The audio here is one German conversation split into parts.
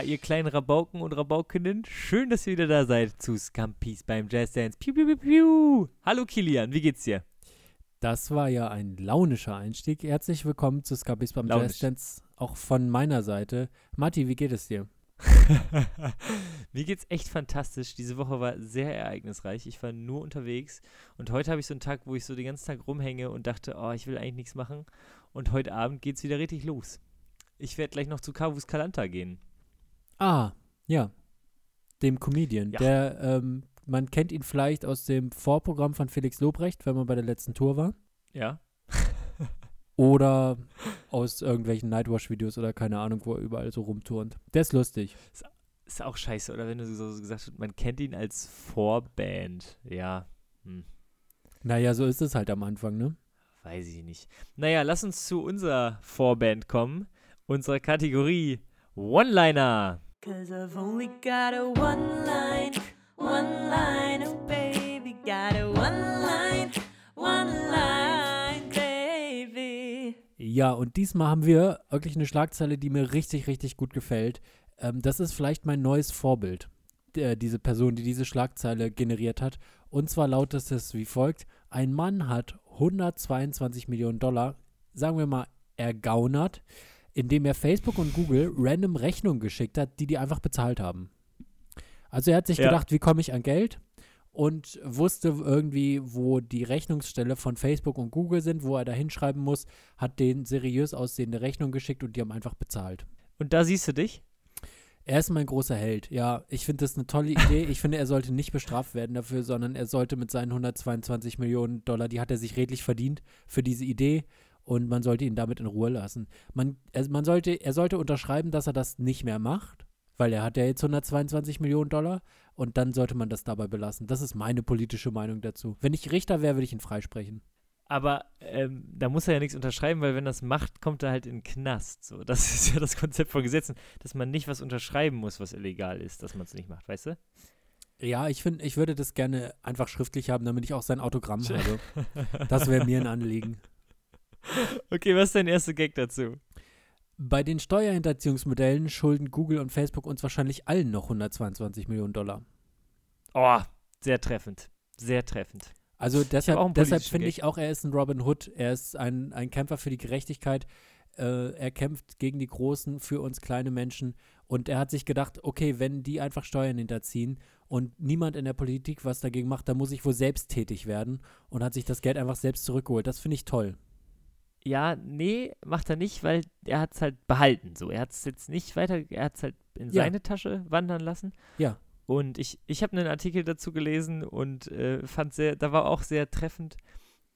Ja, ihr kleinen Rabauken und Rabaukinnen, schön, dass ihr wieder da seid zu Scampis beim Jazz Dance. Piu, piu, piu, piu. Hallo Kilian, wie geht's dir? Das war ja ein launischer Einstieg. Herzlich willkommen zu Scampis beim Launisch. Jazz Dance, auch von meiner Seite. Matti, wie geht es dir? Mir geht's echt fantastisch. Diese Woche war sehr ereignisreich. Ich war nur unterwegs und heute habe ich so einen Tag, wo ich so den ganzen Tag rumhänge und dachte, oh, ich will eigentlich nichts machen. Und heute Abend geht's wieder richtig los. Ich werde gleich noch zu Kavus Kalanta gehen. Ah, ja. Dem Comedian. Ja. Der, ähm, man kennt ihn vielleicht aus dem Vorprogramm von Felix Lobrecht, wenn man bei der letzten Tour war. Ja. Oder aus irgendwelchen Nightwash-Videos oder keine Ahnung, wo er überall so rumturnt. Der ist lustig. Ist auch scheiße, oder wenn du so so gesagt hast, man kennt ihn als Vorband. Ja. Hm. Naja, so ist es halt am Anfang, ne? Weiß ich nicht. Naja, lass uns zu unserer Vorband kommen. Unserer Kategorie One-Liner. Cause I've only got a one line, one line, oh baby, got a one line, one line, baby. Ja, und diesmal haben wir wirklich eine Schlagzeile, die mir richtig, richtig gut gefällt. Ähm, das ist vielleicht mein neues Vorbild, der, diese Person, die diese Schlagzeile generiert hat. Und zwar lautet es wie folgt: Ein Mann hat 122 Millionen Dollar, sagen wir mal, ergaunert, indem er Facebook und Google random Rechnungen geschickt hat, die die einfach bezahlt haben. Also er hat sich Ja. gedacht, wie komme ich an Geld? Und wusste irgendwie, wo die Rechnungsstelle von Facebook und Google sind, wo er da hinschreiben muss, hat den seriös aussehende Rechnung geschickt und die haben einfach bezahlt. Und da siehst du dich. Er ist mein großer Held. Ja, ich finde das eine tolle Idee. Ich finde, er sollte nicht bestraft werden dafür, sondern er sollte mit seinen 122 Millionen Dollar, die hat er sich redlich verdient für diese Idee und man sollte ihn damit in Ruhe lassen. Man, er, man sollte, er sollte unterschreiben, dass er das nicht mehr macht, weil er hat ja jetzt 122 Millionen Dollar und dann sollte man das dabei belassen. Das ist meine politische Meinung dazu. Wenn ich Richter wäre, würde ich ihn freisprechen. Aber ähm, da muss er ja nichts unterschreiben, weil wenn er das macht, kommt er halt in den Knast. So, das ist ja das Konzept von Gesetzen, dass man nicht was unterschreiben muss, was illegal ist, dass man es nicht macht, weißt du? Ja, ich finde, ich würde das gerne einfach schriftlich haben, damit ich auch sein Autogramm habe. Das wäre mir ein Anliegen. Okay, was ist dein erster Gag dazu? Bei den Steuerhinterziehungsmodellen schulden Google und Facebook uns wahrscheinlich allen noch 122 Millionen Dollar. Oh, sehr treffend. Sehr treffend. Also deshalb, deshalb finde ich auch, er ist ein Robin Hood. Er ist ein, ein Kämpfer für die Gerechtigkeit. Äh, er kämpft gegen die Großen, für uns kleine Menschen. Und er hat sich gedacht, okay, wenn die einfach Steuern hinterziehen und niemand in der Politik was dagegen macht, dann muss ich wohl selbst tätig werden. Und hat sich das Geld einfach selbst zurückgeholt. Das finde ich toll. Ja, nee, macht er nicht, weil er hat es halt behalten. So, er hat es jetzt nicht weiter, er hat es halt in Ja. seine Tasche wandern lassen. Ja. Und ich, ich habe einen Artikel dazu gelesen und äh, fand sehr, da war auch sehr treffend,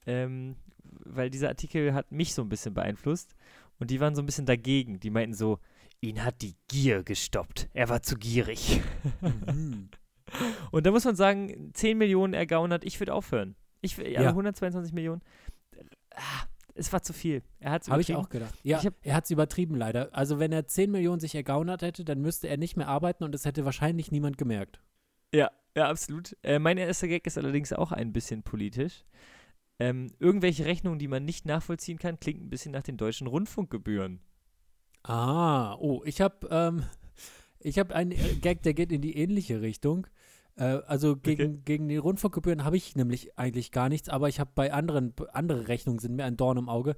ähm, weil dieser Artikel hat mich so ein bisschen beeinflusst und die waren so ein bisschen dagegen. Die meinten so, ihn hat die Gier gestoppt. Er war zu gierig. Mhm. Und da muss man sagen, 10 Millionen ergaunert, ich würde aufhören. Ich, will- ja. Ja. 122 Millionen. Ah, es war zu viel. Er hat Habe ich auch gedacht. Ja, hab- er hat es übertrieben leider. Also wenn er 10 Millionen sich ergaunert hätte, dann müsste er nicht mehr arbeiten und es hätte wahrscheinlich niemand gemerkt. Ja, ja, absolut. Äh, mein erster Gag ist allerdings auch ein bisschen politisch. Ähm, irgendwelche Rechnungen, die man nicht nachvollziehen kann, klingt ein bisschen nach den deutschen Rundfunkgebühren. Ah, oh, ich habe ähm, ich habe einen äh, Gag, der geht in die ähnliche Richtung. Äh, also gegen, gegen die Rundfunkgebühren habe ich nämlich eigentlich gar nichts, aber ich habe bei anderen, andere Rechnungen sind mir ein Dorn im Auge.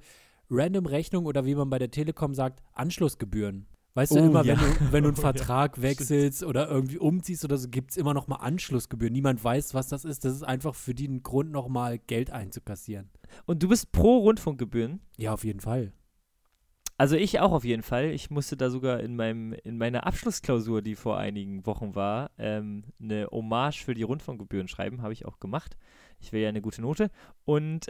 Random Rechnung oder wie man bei der Telekom sagt, Anschlussgebühren. Weißt du, Oh, immer ja. wenn du, wenn du einen Oh, ja, Vertrag wechselst oder irgendwie umziehst oder so, gibt es immer noch mal Anschlussgebühren. Niemand weiß, was das ist. Das ist einfach für die ein Grund, noch mal Geld einzukassieren. Und du bist pro Rundfunkgebühren? Ja, auf jeden Fall. Also ich auch auf jeden Fall. Ich musste da sogar in meinem in meiner Abschlussklausur, die vor einigen Wochen war, ähm, eine Hommage für die Rundfunkgebühren schreiben. Habe ich auch gemacht. Ich will ja eine gute Note. Und,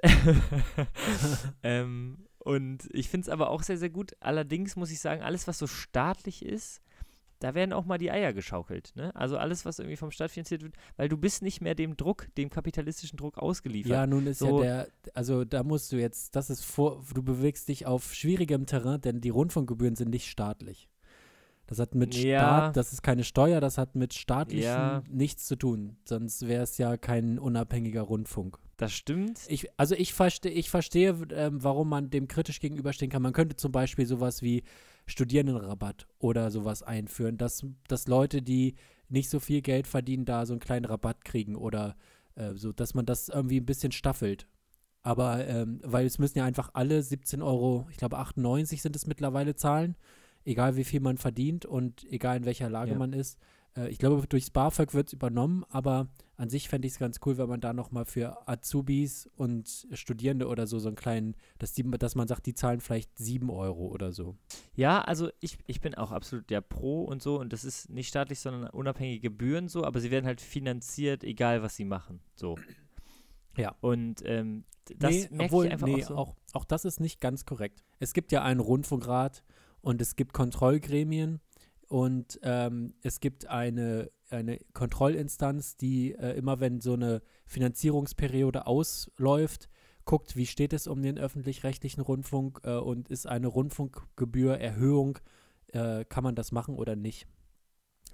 ähm, und ich finde es aber auch sehr, sehr gut. Allerdings muss ich sagen, alles, was so staatlich ist, da werden auch mal die Eier geschaukelt. Ne? Also alles, was irgendwie vom Staat finanziert wird, weil du bist nicht mehr dem Druck, dem kapitalistischen Druck ausgeliefert. Ja, nun ist So- ja der, also da musst du jetzt, das ist vor, du bewegst dich auf schwierigem Terrain, denn die Rundfunkgebühren sind nicht staatlich. Das hat mit Ja. Staat, das ist keine Steuer, das hat mit staatlichen Ja. nichts zu tun. Sonst wäre es ja kein unabhängiger Rundfunk. Das stimmt. Ich, also ich, verste, ich verstehe, ähm, warum man dem kritisch gegenüberstehen kann. Man könnte zum Beispiel sowas wie Studierendenrabatt oder sowas einführen, dass, dass Leute, die nicht so viel Geld verdienen, da so einen kleinen Rabatt kriegen oder äh, so, dass man das irgendwie ein bisschen staffelt. Aber, ähm, weil es müssen ja einfach alle 17 Euro, ich glaube 98 sind es mittlerweile zahlen, egal wie viel man verdient und egal in welcher Lage Ja. man ist. Äh, ich glaube, durchs BAföG wird es übernommen, aber an sich fände ich es ganz cool, wenn man da nochmal für Azubis und Studierende oder so so einen kleinen, dass, die, dass man sagt, die zahlen vielleicht 7 Euro oder so. Ja, also ich, ich bin auch absolut ja pro und so und das ist nicht staatlich, sondern unabhängige Gebühren so, aber sie werden halt finanziert, egal was sie machen. So. Ja. Und ähm, das nee, merke obwohl, ich einfach nee, auch so. auch, auch das ist nicht ganz korrekt. Es gibt ja einen Rundfunkrat und es gibt Kontrollgremien und ähm, es gibt eine, eine Kontrollinstanz, die äh, immer, wenn so eine Finanzierungsperiode ausläuft, guckt, wie steht es um den öffentlich-rechtlichen Rundfunk äh, und ist eine Rundfunkgebührerhöhung, äh, kann man das machen oder nicht.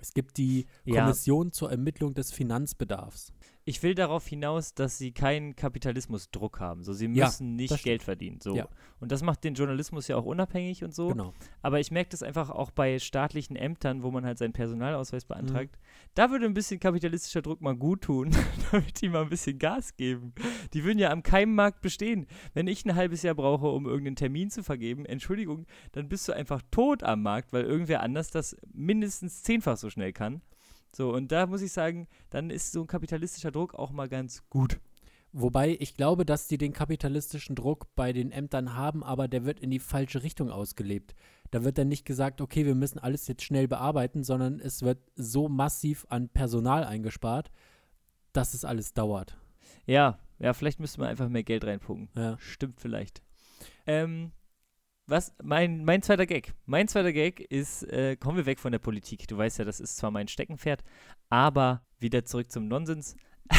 Es gibt die Ja. Kommission zur Ermittlung des Finanzbedarfs. Ich will darauf hinaus, dass sie keinen Kapitalismusdruck haben. So, sie Ja, müssen nicht das stimmt. Geld verdienen. So. Ja. Und das macht den Journalismus ja auch unabhängig und so. Genau. Aber ich merke das einfach auch bei staatlichen Ämtern, wo man halt seinen Mhm. Personalausweis beantragt. Da würde ein bisschen kapitalistischer Druck mal gut tun, damit die mal ein bisschen Gas geben. Die würden ja am Keimmarkt bestehen. Wenn ich ein halbes Jahr brauche, um irgendeinen Termin zu vergeben, Entschuldigung, dann bist du einfach tot am Markt, weil irgendwer anders das mindestens zehnfach so schnell kann. So, und da muss ich sagen, dann ist so ein kapitalistischer Druck auch mal ganz gut. Wobei ich glaube, dass die den kapitalistischen Druck bei den Ämtern haben, aber der wird in die falsche Richtung ausgelebt. Da wird dann nicht gesagt, okay, wir müssen alles jetzt schnell bearbeiten, sondern es wird so massiv an Personal eingespart, dass es alles dauert. Ja, ja, vielleicht müsste man einfach mehr Geld reinpucken. Ja. Stimmt vielleicht. Ähm, was, mein, mein zweiter Gag. Mein zweiter Gag ist, äh, kommen wir weg von der Politik. Du weißt ja, das ist zwar mein Steckenpferd, aber wieder zurück zum Nonsens.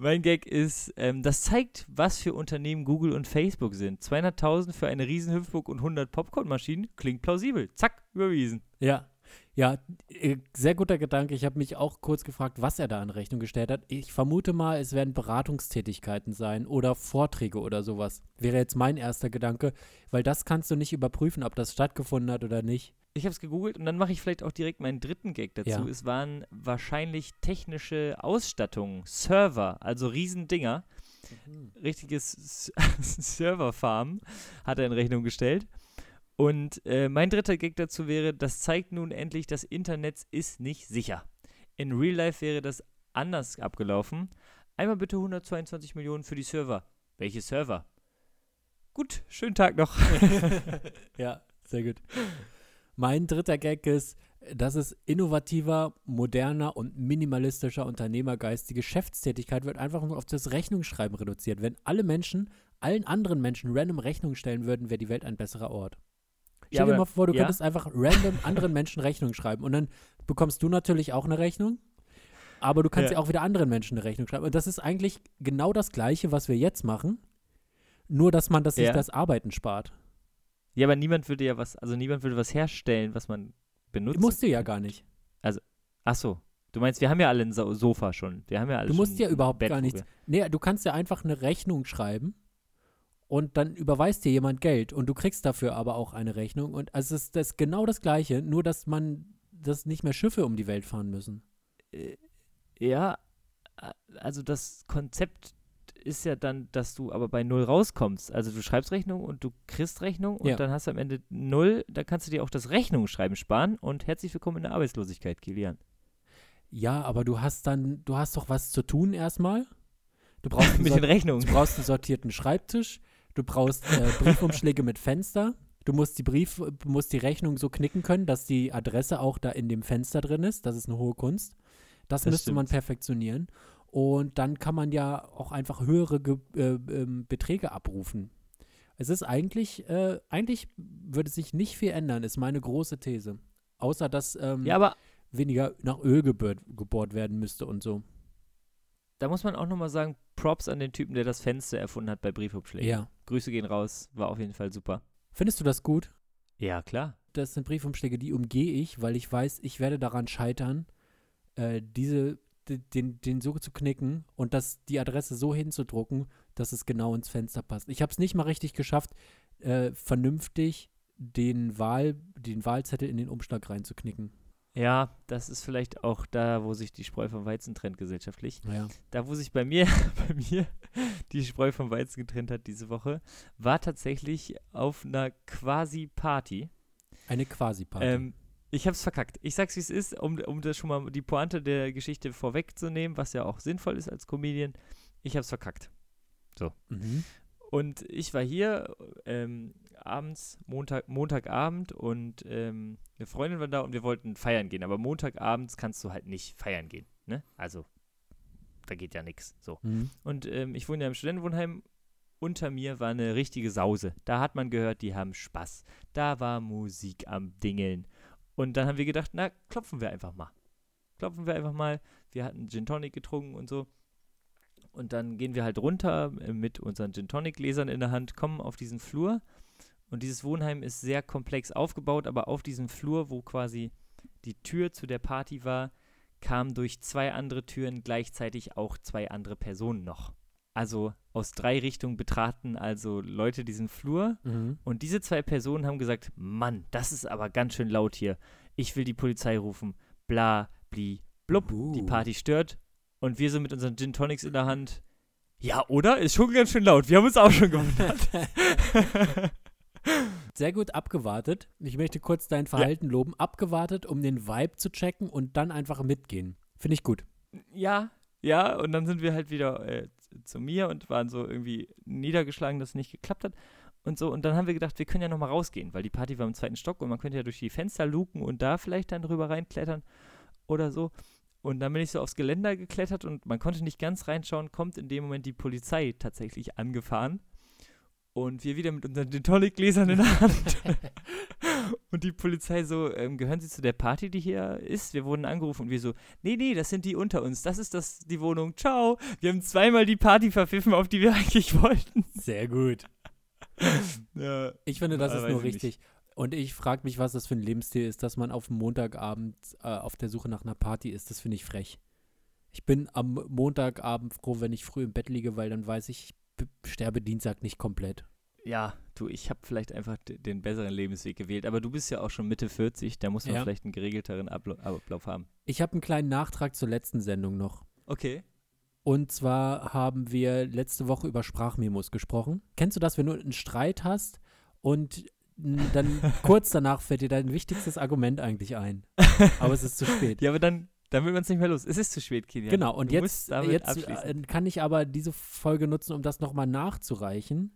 mein Gag ist, ähm, das zeigt, was für Unternehmen Google und Facebook sind. 200.000 für eine Riesenhüpfburg und 100 Popcornmaschinen klingt plausibel. Zack, überwiesen. Ja. Ja, äh, sehr guter Gedanke. Ich habe mich auch kurz gefragt, was er da in Rechnung gestellt hat. Ich vermute mal, es werden Beratungstätigkeiten sein oder Vorträge oder sowas. Wäre jetzt mein erster Gedanke, weil das kannst du nicht überprüfen, ob das stattgefunden hat oder nicht. Ich habe es gegoogelt und dann mache ich vielleicht auch direkt meinen dritten Gag dazu. Ja. Es waren wahrscheinlich technische Ausstattungen, Server, also Riesendinger. Richtiges S- Serverfarm hat er in Rechnung gestellt. Und äh, mein dritter Gag dazu wäre, das zeigt nun endlich, das Internet ist nicht sicher. In Real Life wäre das anders abgelaufen. Einmal bitte 122 Millionen für die Server. Welche Server? Gut, schönen Tag noch. Ja, sehr gut. Mein dritter Gag ist, dass es innovativer, moderner und minimalistischer Unternehmergeist, die Geschäftstätigkeit wird einfach nur auf das Rechnungsschreiben reduziert. Wenn alle Menschen, allen anderen Menschen random Rechnungen stellen würden, wäre die Welt ein besserer Ort. Ja, Stell dir aber- mal vor, du ja. könntest einfach random anderen Menschen Rechnungen schreiben und dann bekommst du natürlich auch eine Rechnung, aber du kannst Ja. ja auch wieder anderen Menschen eine Rechnung schreiben. Und das ist eigentlich genau das Gleiche, was wir jetzt machen, nur dass man das sich Ja. das Arbeiten spart. Ja, aber niemand würde ja was, also niemand würde was herstellen, was man benutzt. Musst du ja gar nicht. Ach so. Du meinst, wir haben ja alle ein so Sofa schon. Wir haben ja alle Du musst ja überhaupt gar nichts. Nee, du kannst ja einfach eine Rechnung schreiben und dann überweist dir jemand Geld und du kriegst dafür aber auch eine Rechnung. Und also es ist das genau das Gleiche, nur dass man, dass nicht mehr Schiffe um die Welt fahren müssen. Äh, Ja, also das Konzept ist ja dann, dass du aber bei Null rauskommst. Also du schreibst Rechnung und du kriegst Rechnung und Ja. dann hast du am Ende Null. Da kannst du dir auch das Rechnungsschreiben sparen und herzlich willkommen in der Arbeitslosigkeit, Kilian. Ja, aber du hast dann, du hast doch was zu tun erstmal. Du brauchst, Mit den Rechnungen. du brauchst einen sortierten Schreibtisch, du brauchst äh, Briefumschläge mit Fenster. Du musst die Brief, musst die Rechnung so knicken können, dass die Adresse auch da in dem Fenster drin ist. Das ist eine hohe Kunst. Das, Das müsste man stimmt. perfektionieren. Und dann kann man ja auch einfach höhere Ge äh, ähm, Beträge abrufen. Es ist eigentlich, äh, eigentlich würde sich nicht viel ändern, ist meine große These. Außer, dass ähm, Ja, weniger nach Öl gebohrt, gebohrt werden müsste und so. da muss man auch nochmal sagen, Props an den Typen, der das Fenster erfunden hat bei Briefumschlägen. Ja. Grüße gehen raus, war auf jeden Fall super. Findest du das gut? Ja, klar. Das sind Briefumschläge, die umgehe ich, weil ich weiß, ich werde daran scheitern, äh, diese den, den so zu knicken und das, die Adresse so hinzudrucken, dass es genau ins Fenster passt. Ich habe es nicht mal richtig geschafft, äh, vernünftig den, Wahl, den Wahlzettel in den Umschlag reinzuknicken. Ja, das ist vielleicht auch da, wo sich die Spreu vom Weizen trennt gesellschaftlich. Naja. Da, wo sich bei mir, bei mir die Spreu vom Weizen getrennt hat diese Woche, war tatsächlich auf einer quasi Party. Eine Quasi-Party. Ähm, ich hab's verkackt. Ich sag's, wie es ist, um, um das schon mal die Pointe der Geschichte vorwegzunehmen, was ja auch sinnvoll ist als Comedian. Ich hab's verkackt. mhm. Und ich war hier ähm, abends, Montag, Montagabend und ähm, eine Freundin war da und wir wollten feiern gehen. Aber Montagabends kannst du halt nicht feiern gehen. Ne? Also, da geht ja nichts. So. Mhm. Und ähm, ich wohne ja im Studentenwohnheim. Unter mir war eine richtige Sause. Da hat man gehört, die haben Spaß. Da war Musik am Dingeln. Und dann haben wir gedacht, na, klopfen wir einfach mal. Klopfen wir einfach mal. Wir hatten Gin Tonic getrunken und so. Und dann gehen wir halt runter äh, mit unseren Gin Tonic Gläsern in der Hand, kommen auf diesen Flur. Und dieses Wohnheim ist sehr komplex aufgebaut, aber auf diesem Flur, wo quasi die Tür zu der Party war, kamen durch zwei andere Türen gleichzeitig auch zwei andere Personen noch. Also aus drei Richtungen betraten also Leute diesen Flur Mhm. und diese zwei Personen haben gesagt, Mann, das ist aber ganz schön laut hier. Ich will die Polizei rufen. Bla, bli, blub. Die Uh. Party stört. Und wir so mit unseren Gin Tonics in der Hand. Ja, oder? Ist schon ganz schön laut. Wir haben uns auch schon gewundert. Sehr gut abgewartet. Ich möchte kurz dein Verhalten loben. Abgewartet, um den Vibe zu checken und dann einfach mitgehen. Finde ich gut. ja, ja. Und dann sind wir halt wieder äh, zu mir und waren so irgendwie niedergeschlagen, dass es nicht geklappt hat. Und so, und dann haben wir gedacht, wir können ja nochmal rausgehen, weil die Party war im zweiten Stock und man könnte ja durch die Fenster luken und da vielleicht dann drüber reinklettern oder so. Und dann bin ich so aufs Geländer geklettert und man konnte nicht ganz reinschauen, kommt in dem Moment die Polizei tatsächlich angefahren. Und wir wieder mit unseren Gin Tonic Gläsern in der Hand. und die Polizei so, ähm, gehören Sie zu der Party, die hier ist? Wir wurden angerufen und wir so, nee, nee, das sind die unter uns. Das ist das, die Wohnung. Ciao. Wir haben zweimal die Party verpfiffen, auf die wir eigentlich wollten. Sehr gut. Ja. Ich finde, das ist nur ich nicht. richtig. Und ich frage mich, was das für ein Lebensstil ist, dass man auf dem Montagabend äh, auf der Suche nach einer Party ist. Das finde ich frech. Ich bin am Montagabend froh, wenn ich früh im Bett liege, weil dann weiß ich, sterbe Dienstag nicht komplett. ja, du, ich habe vielleicht einfach den besseren Lebensweg gewählt. Aber du bist ja auch schon Mitte 40, da muss man Ja. vielleicht einen geregelteren Abla Ablauf haben. Ich habe einen kleinen Nachtrag zur letzten Sendung noch. Okay. Und zwar haben wir letzte Woche über Sprachmemos gesprochen. Kennst du das, wenn du einen Streit hast und dann kurz danach fällt dir dein wichtigstes Argument eigentlich ein? Aber es ist zu spät. Ja, aber dann, dann will man es nicht mehr los. Es ist zu spät, Kilian. Genau, und Du jetzt, jetzt äh, kann ich aber diese Folge nutzen, um das nochmal nachzureichen,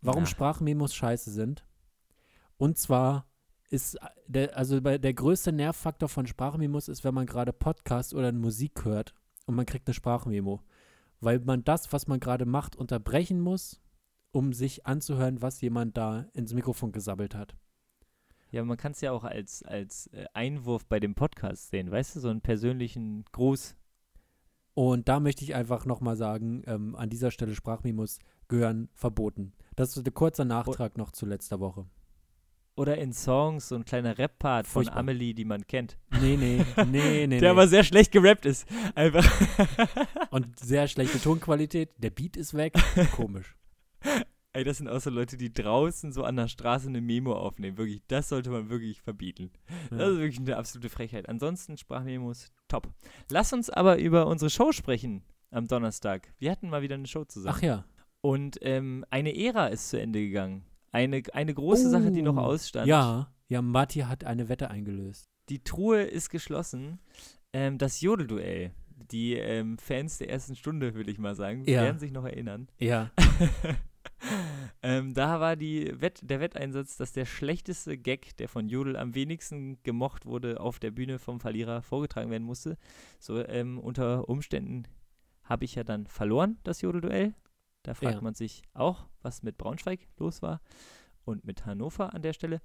warum Na. Sprachmemos scheiße sind. Und zwar ist äh, der, also der größte Nervfaktor von Sprachmemos ist, wenn man gerade Podcast oder Musik hört und man kriegt eine Sprachmemo. Weil man das, was man gerade macht, unterbrechen muss, um sich anzuhören, was jemand da ins Mikrofon gesabbelt hat. Ja, man kann es ja auch als, als äh, Einwurf bei dem Podcast sehen, weißt du, so einen persönlichen Gruß. Und da möchte ich einfach nochmal sagen, ähm, an dieser Stelle Sprachmemos gehören verboten. Das ist ein kurzer Nachtrag noch zu letzter Woche. Oder in Songs so ein kleiner Rap-Part von. Amelie, die man kennt. Nee, nee, nee, nee. der nee. aber sehr schlecht gerappt ist. Einfach. Und sehr schlechte Tonqualität. Der Beat ist weg. Komisch. Ey, das sind auch so Leute, die draußen so an der Straße eine Memo aufnehmen. Wirklich, das sollte man wirklich verbieten. Das ist Ja. wirklich eine absolute Frechheit. Ansonsten Sprachmemos, top. Lass uns aber über unsere Show sprechen am Donnerstag. Wir hatten mal wieder eine Show zusammen. Ach ja. Und ähm, eine Ära ist zu Ende gegangen. Eine, eine große Sache, die noch Oh, ausstand. Ja, ja, Matti hat eine Wette eingelöst. Die Truhe ist geschlossen. Ähm, das Jodelduell. Die ähm, Fans der ersten Stunde, würde ich mal sagen, Ja. werden sich noch erinnern. Ja. ähm, da war Wett, der Wetteinsatz, dass der schlechteste Gag, der von Jodel am wenigsten gemocht wurde, auf der Bühne vom Verlierer vorgetragen werden musste. So ähm, unter Umständen habe ich ja dann verloren, das Jodelduell. Da fragt Ja. man sich auch, was mit Braunschweig los war und mit Hannover an der Stelle.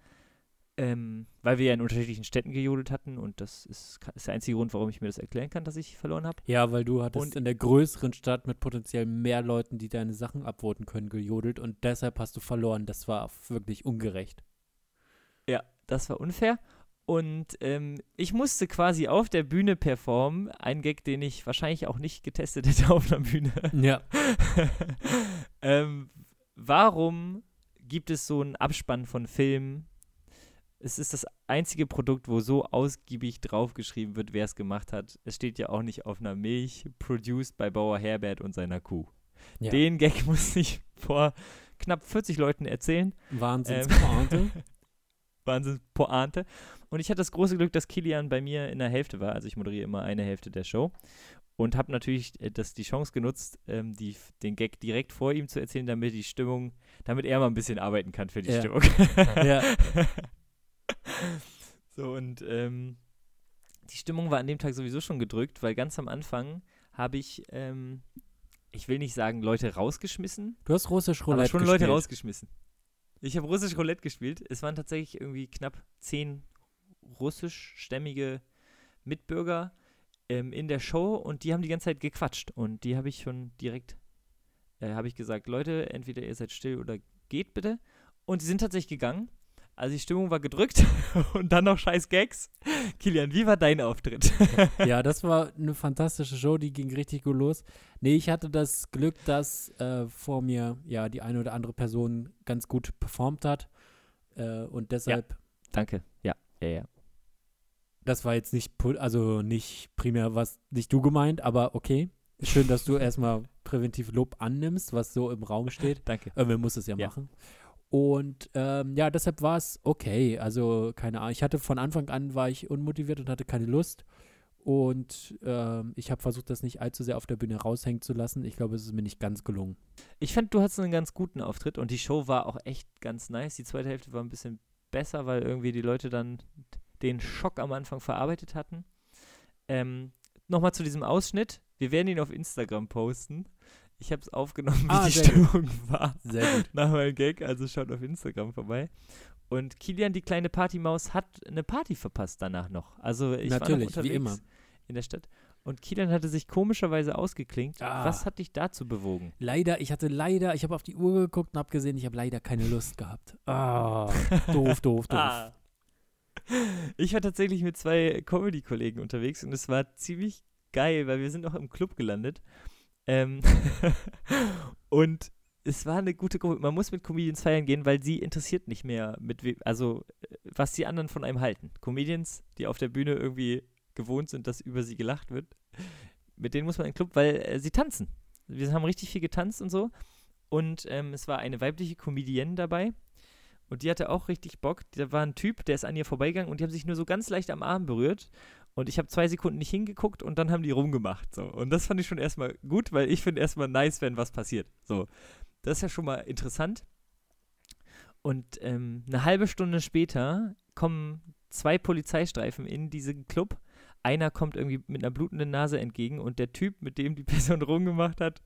Ähm, weil wir ja in unterschiedlichen Städten gejodelt hatten und das ist, ist der einzige Grund, warum ich mir das erklären kann, dass ich verloren habe. Ja, weil du hattest Und- in der größeren Stadt mit potenziell mehr Leuten, die deine Sachen abvoten können, gejodelt und deshalb hast du verloren. Das war wirklich ungerecht. Ja, das war unfair. Und ähm, ich musste quasi auf der Bühne performen. Ein Gag, den ich wahrscheinlich auch nicht getestet hätte auf einer Bühne. Ja. ähm, warum gibt es so einen Abspann von Filmen? Es ist das einzige Produkt, wo so ausgiebig draufgeschrieben wird, wer es gemacht hat. Es steht ja auch nicht auf einer Milch, produced bei Bauer Herbert und seiner Kuh. ja. Den Gag musste ich vor knapp 40 Leuten erzählen. Wahnsinnspointe. Wahnsinn, Pointe. Und ich hatte das große Glück, dass Kilian bei mir in der Hälfte war. Also ich moderiere immer eine Hälfte der Show. Und habe natürlich äh, das, die Chance genutzt, ähm, die, den Gag direkt vor ihm zu erzählen, damit die Stimmung, damit er mal ein bisschen arbeiten kann für die Ja. Stimmung. ja. So, und ähm, die Stimmung war an dem Tag sowieso schon gedrückt, weil ganz am Anfang habe ich, ähm, ich will nicht sagen, Leute rausgeschmissen, Du hast russisch Roulette aber schon gespielt. Leute rausgeschmissen. Ich habe russisch Roulette gespielt. Es waren tatsächlich irgendwie knapp zehn russischstämmige Mitbürger ähm, in der Show und die haben die ganze Zeit gequatscht und die habe ich schon direkt, äh, habe ich gesagt, Leute, entweder ihr seid still oder geht bitte. Und die sind tatsächlich gegangen. Also die Stimmung war gedrückt und dann noch scheiß Gags. Kilian, wie war dein Auftritt? Ja, das war eine fantastische Show, die ging richtig gut los. Nee, ich hatte das Glück, dass äh, vor mir ja die eine oder andere Person ganz gut performt hat. Äh, und deshalb, Danke. Ja, ja, ja. das war jetzt nicht, also nicht primär was nicht du gemeint, aber okay. Schön, dass du erstmal präventiv Lob annimmst, was so im Raum steht. Danke. Irgendwer muss es ja, Ja. machen. Und ähm, ja, deshalb war es okay. Also, keine Ahnung. Ich hatte von Anfang an war ich unmotiviert und hatte keine Lust. Und ähm, ich habe versucht, das nicht allzu sehr auf der Bühne raushängen zu lassen. Ich glaube, es ist mir nicht ganz gelungen. Ich fand, du hattest einen ganz guten Auftritt und die Show war auch echt ganz nice. Die zweite Hälfte war ein bisschen besser, weil irgendwie die Leute dann den Schock am Anfang verarbeitet hatten. Ähm, Nochmal zu diesem Ausschnitt. Wir werden ihn auf Instagram posten. Ich habe es aufgenommen, wie Ah, die sehr gut. Stimmung war Sehr gut. nach meinem Gag. Also schaut auf Instagram vorbei. Und Kilian, die kleine Partymaus, hat eine Party verpasst danach noch. Also ich Natürlich, war wie noch unterwegs immer. in der Stadt. Und Kilian hatte sich komischerweise ausgeklinkt. Ah. Was hat dich dazu bewogen? Leider, ich hatte leider, ich habe auf die Uhr geguckt und habe gesehen, ich habe leider keine Lust gehabt. Ah, doof, doof, doof. Ah. Ich war tatsächlich mit zwei Comedy-Kollegen unterwegs und es war ziemlich geil, weil wir sind noch im Club gelandet. Ähm und es war eine gute Gruppe. Man muss mit Comedians feiern gehen, weil sie interessiert nicht mehr, mit also äh, was die anderen von einem halten. Comedians, die auf der Bühne irgendwie gewohnt sind, dass über sie gelacht wird, mit denen muss man in den Club, weil äh, sie tanzen. Wir haben richtig viel getanzt und so. Und ähm, es war eine weibliche Comedienne dabei. Und die hatte auch richtig Bock. Da war ein Typ, der ist an ihr vorbeigegangen und die haben sich nur so ganz leicht am Arm berührt. Und ich habe zwei Sekunden nicht hingeguckt und dann haben die rumgemacht. So. Und das fand ich schon erstmal gut, weil ich finde erstmal nice, wenn was passiert. So. Das ist ja schon mal interessant. Und ähm, eine halbe Stunde später kommen zwei Polizeistreifen in diesen Club. Einer kommt irgendwie mit einer blutenden Nase entgegen und der Typ, mit dem die Person rumgemacht hat,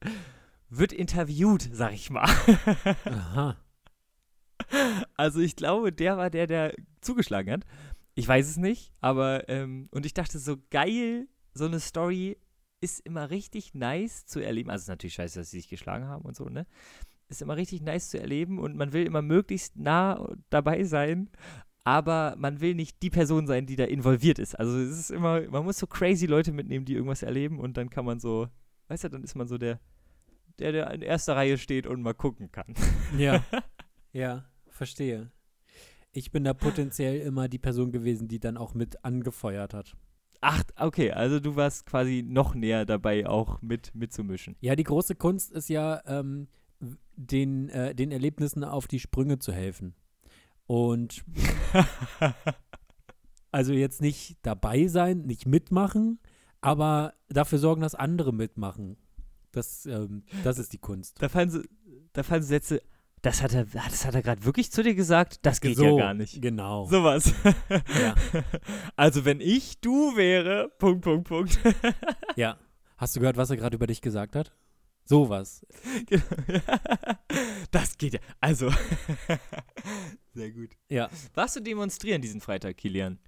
wird interviewt, sag ich mal. Aha. Also ich glaube, der war der, der zugeschlagen hat. Ich weiß es nicht, aber ähm, und ich dachte so geil, so eine Story ist immer richtig nice zu erleben. Also es ist natürlich scheiße, dass sie sich geschlagen haben und so, ne? Ist immer richtig nice zu erleben und man will immer möglichst nah dabei sein, aber man will nicht die Person sein, die da involviert ist. Also es ist immer, man muss so crazy Leute mitnehmen, die irgendwas erleben und dann kann man so, weißt du, dann ist man so der, der, der in erster Reihe steht und mal gucken kann. Ja. ja, verstehe. Ich bin da potenziell immer die Person gewesen, die dann auch mit angefeuert hat. Ach, okay, also du warst quasi noch näher dabei, auch mit mitzumischen. Ja, die große Kunst ist ja, ähm, den, äh, den Erlebnissen auf die Sprünge zu helfen. Und also jetzt nicht dabei sein, nicht mitmachen, aber dafür sorgen, dass andere mitmachen. Das, ähm, das ist die Kunst. da fallen so, da fallen Sätze, das hat er, das hat er gerade wirklich zu dir gesagt? Das geht so, ja gar nicht. Genau. Sowas. Ja. Also wenn ich du wäre, Punkt, Punkt, Punkt. Ja. Hast du gehört, was er gerade über dich gesagt hat? Sowas. Das geht ja. Also. Sehr gut. Ja. Warst du demonstrieren diesen Freitag, Kilian?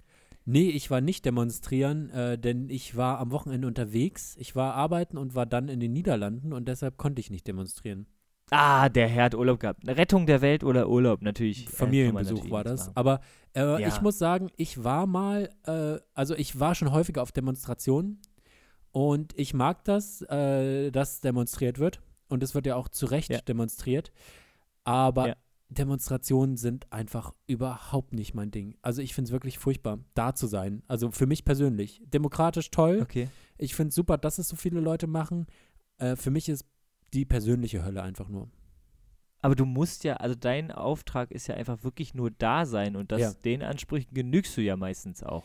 Nee, ich war nicht demonstrieren, äh, denn ich war am Wochenende unterwegs. Ich war arbeiten und war dann in den Niederlanden und deshalb konnte ich nicht demonstrieren. Ah, der Herr hat Urlaub gehabt. Rettung der Welt oder Urlaub, natürlich. äh, Familienbesuch natürlich war das. machen. Aber äh, Ja. ich muss sagen, ich war mal, äh, also ich war schon häufiger auf Demonstrationen und ich mag das, äh, dass demonstriert wird. Und es wird ja auch zu Recht Ja. demonstriert. Aber Ja. Demonstrationen sind einfach überhaupt nicht mein Ding. Also ich finde es wirklich furchtbar, da zu sein. Also für mich persönlich. Demokratisch toll. Okay. Ich finde es super, dass es so viele Leute machen. Äh, für mich ist die persönliche Hölle einfach nur. Aber du musst ja, also dein Auftrag ist ja einfach wirklich nur da sein und das, Ja. den Ansprüchen genügst du ja meistens auch.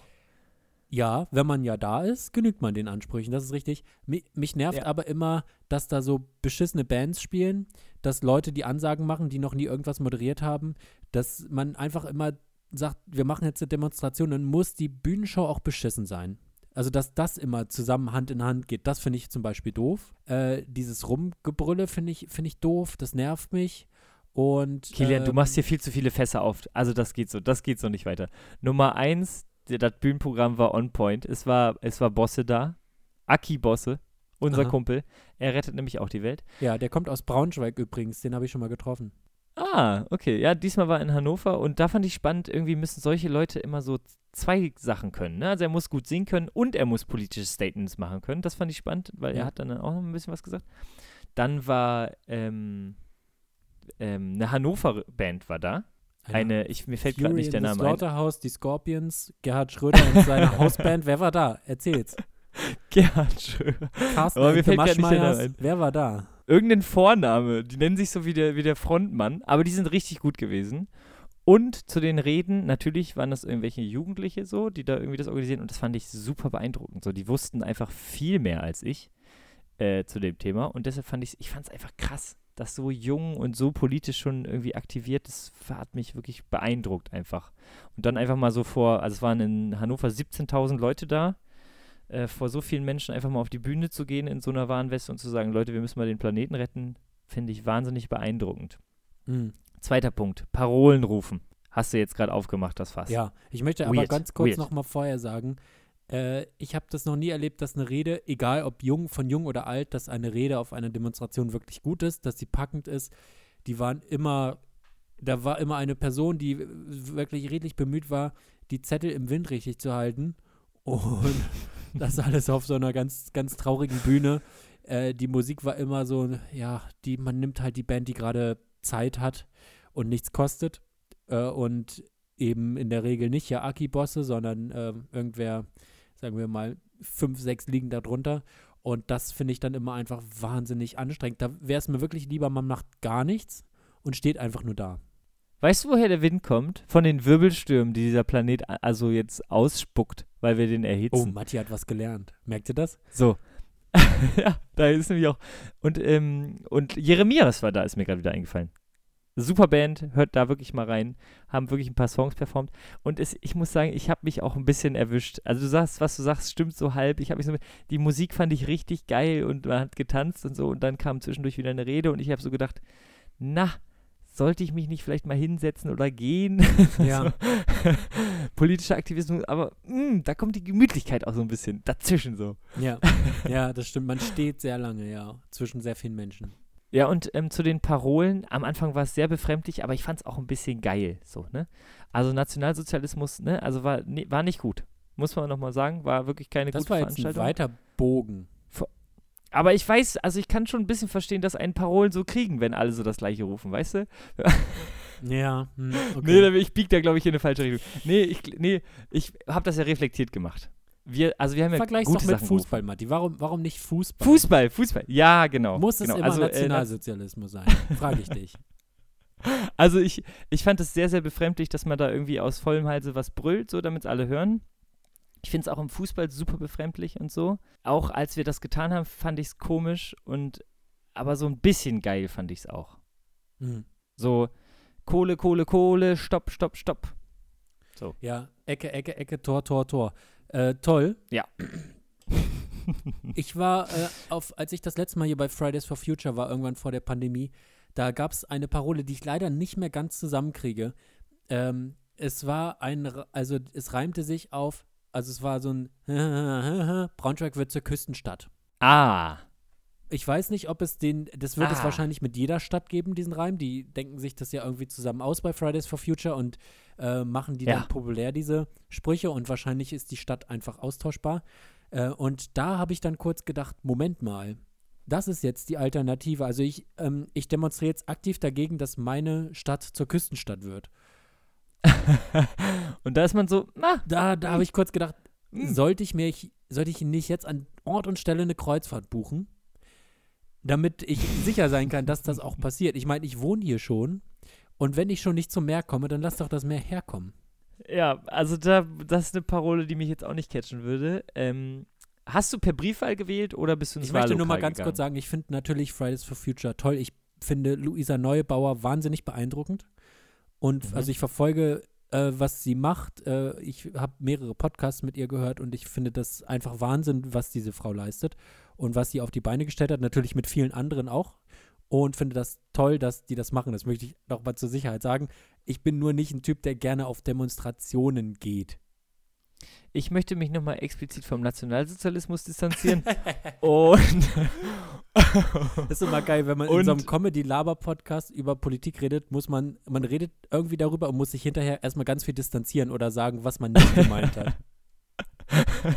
Ja, wenn man ja da ist, genügt man den Ansprüchen, das ist richtig. Mi mich nervt Ja. aber immer, dass da so beschissene Bands spielen, dass Leute die Ansagen machen, die noch nie irgendwas moderiert haben, dass man einfach immer sagt, wir machen jetzt eine Demonstration, dann muss die Bühnenshow auch beschissen sein. Also, dass das immer zusammen Hand in Hand geht, das finde ich zum Beispiel doof. Äh, dieses Rumgebrülle finde ich, finde ich doof, das nervt mich. Und Kilian, du ähm, machst hier viel zu viele Fässer auf. Also das geht so, das geht so nicht weiter. Nummer eins, der- das Bühnenprogramm war on point. Es war, es war Bosse da. Aki Bosse, unser Aha. Kumpel. Er rettet nämlich auch die Welt. Ja, der kommt aus Braunschweig übrigens, den habe ich schon mal getroffen. Ah, okay. Ja, diesmal war er in Hannover und da fand ich spannend, irgendwie müssen solche Leute immer so zwei Sachen können. Ne? Also er muss gut singen können und er muss politische Statements machen können. Das fand ich spannend, weil Ja. er hat dann auch noch ein bisschen was gesagt. Dann war ähm, ähm, eine Hannover-Band war da. Eine, ich, mir fällt gerade nicht der Name ein. Slaughterhouse, die Scorpions, Gerhard Schröder und seine Hausband. Wer war da? Erzähl's. Gerhard Schröder. Carsten Aber mir fällt nicht der Name ein. Wer war da? Irgendein Vorname. Die nennen sich so wie der, wie der Frontmann, aber die sind richtig gut gewesen. Und zu den Reden, natürlich waren das irgendwelche Jugendliche so, die da irgendwie das organisieren und das fand ich super beeindruckend. So, die wussten einfach viel mehr als ich äh, zu dem Thema und deshalb fand ich ich es einfach krass, dass so jung und so politisch schon irgendwie aktiviert, das hat mich wirklich beeindruckt einfach. Und dann einfach mal so vor, also es waren in Hannover 17.000 Leute da, äh, vor so vielen Menschen einfach mal auf die Bühne zu gehen in so einer Warnweste und zu sagen, Leute, wir müssen mal den Planeten retten, finde ich wahnsinnig beeindruckend. Hm. Zweiter Punkt, Parolen rufen. Hast du jetzt gerade aufgemacht, das Fass. Ja, ich möchte aber Weird, ganz kurz weird. noch mal vorher sagen, äh, ich habe das noch nie erlebt, dass eine Rede, egal ob jung, von jung oder alt, dass eine Rede auf einer Demonstration wirklich gut ist, dass sie packend ist. Die waren immer, da war immer eine Person, die wirklich redlich bemüht war, die Zettel im Wind richtig zu halten. Und das alles auf so einer ganz, ganz traurigen Bühne. Äh, die Musik war immer so, ja, die, man nimmt halt die Band, die gerade Zeit hat und nichts kostet. Äh, und eben in der Regel nicht ja Aki-Bosse, sondern ähm, irgendwer, sagen wir mal, fünf, sechs liegen da drunter. Und das finde ich dann immer einfach wahnsinnig anstrengend. Da wäre es mir wirklich lieber, man macht gar nichts und steht einfach nur da. Weißt du, woher der Wind kommt? Von den Wirbelstürmen, die dieser Planet also jetzt ausspuckt, weil wir den Oh, erhitzen. Matti hat was gelernt. Merkt ihr das? So. ja, da ist nämlich auch. Und, ähm, und Jeremias war da, ist mir gerade wieder eingefallen. Super Band, hört da wirklich mal rein. Haben wirklich ein paar Songs performt. Und es, ich muss sagen, ich habe mich auch ein bisschen erwischt. Also du sagst, was du sagst, stimmt so halb. Ich habe mich so, die Musik fand ich richtig geil und man hat getanzt und so. Und dann kam zwischendurch wieder eine Rede und ich habe so gedacht, na, sollte ich mich nicht vielleicht mal hinsetzen oder gehen? Ja. so. Politischer Aktivismus, aber mh, da kommt die Gemütlichkeit auch so ein bisschen dazwischen so. Ja. ja, das stimmt. Man steht sehr lange, ja, zwischen sehr vielen Menschen. Ja, und ähm, zu den Parolen, am Anfang war es sehr befremdlich, aber ich fand es auch ein bisschen geil, so, ne? Also Nationalsozialismus, ne, also war, ne, war nicht gut. Muss man nochmal sagen, war wirklich keine Das gute war jetzt ein Veranstaltung. weiter Bogen. Aber ich weiß, also ich kann schon ein bisschen verstehen, dass einen Parolen so kriegen, wenn alle so das gleiche rufen, weißt du? Ja, hm, Nee, okay. da- ich bieg da, glaube ich, in eine falsche Richtung. Nee, ich, nee, ich habe das ja reflektiert gemacht. Wir, also wir haben ja Vergleich's gute doch mit Sachen Fußball, Matti. Warum, warum nicht Fußball? Fußball, Fußball, ja, genau. Muss es genau. immer also, äh, Nationalsozialismus sein? Frage ich dich. Also ich, ich fand es sehr, sehr befremdlich, dass man da irgendwie aus vollem Halse was brüllt, so damit es alle hören. Ich finde es auch im Fußball super befremdlich und so. Auch als wir das getan haben, fand ich es komisch und aber so ein bisschen geil fand ich es auch. Hm. So Kohle, Kohle, Kohle, Stopp, Stopp, Stopp. Ja, Ecke, Ecke, Ecke, Tor, Tor, Tor. Äh, toll. Ja. Ich war, äh, auf, als ich das letzte Mal hier bei Fridays for Future war, irgendwann vor der Pandemie, da gab es eine Parole, die ich leider nicht mehr ganz zusammenkriege. Ähm, es war ein, also es reimte sich auf, also es war so ein Braunschweig wird zur Küstenstadt. Ah, ich weiß nicht, ob es den, das wird es Ah. wahrscheinlich mit jeder Stadt geben, diesen Reim. Die denken sich das ja irgendwie zusammen aus bei Fridays for Future und äh, machen die Ja. dann populär, diese Sprüche. Und wahrscheinlich ist die Stadt einfach austauschbar. Äh, und da habe ich dann kurz gedacht, Moment mal, das ist jetzt die Alternative. Also ich, ähm, ich demonstriere jetzt aktiv dagegen, dass meine Stadt zur Küstenstadt wird. und da ist man so, na, Da, da habe ich kurz gedacht, Hm. sollte ich mir, sollte ich nicht jetzt an Ort und Stelle eine Kreuzfahrt buchen, damit ich sicher sein kann, dass das auch passiert. Ich meine, ich wohne hier schon und wenn ich schon nicht zum Meer komme, dann lass doch das Meer herkommen. Ja, also da, das ist eine Parole, die mich jetzt auch nicht catchen würde. Ähm, hast du per Briefwahl gewählt oder bist du ins Ich möchte nur mal ganz gegangen? kurz sagen, ich finde natürlich Fridays for Future toll. Ich finde Luisa Neubauer wahnsinnig beeindruckend. Und Mhm. also ich verfolge, äh, was sie macht. Äh, ich habe mehrere Podcasts mit ihr gehört und ich finde das einfach Wahnsinn, was diese Frau leistet und was sie auf die Beine gestellt hat. Natürlich mit vielen anderen auch. Und finde das toll, dass die das machen. Das möchte ich noch mal zur Sicherheit sagen. Ich bin nur nicht ein Typ, der gerne auf Demonstrationen geht. Ich möchte mich nochmal explizit vom Nationalsozialismus distanzieren. und Das ist immer geil, wenn man in so einem Und- Comedy-Laber-Podcast über Politik redet, muss man, man redet irgendwie darüber und muss sich hinterher erstmal ganz viel distanzieren oder sagen, was man nicht gemeint hat.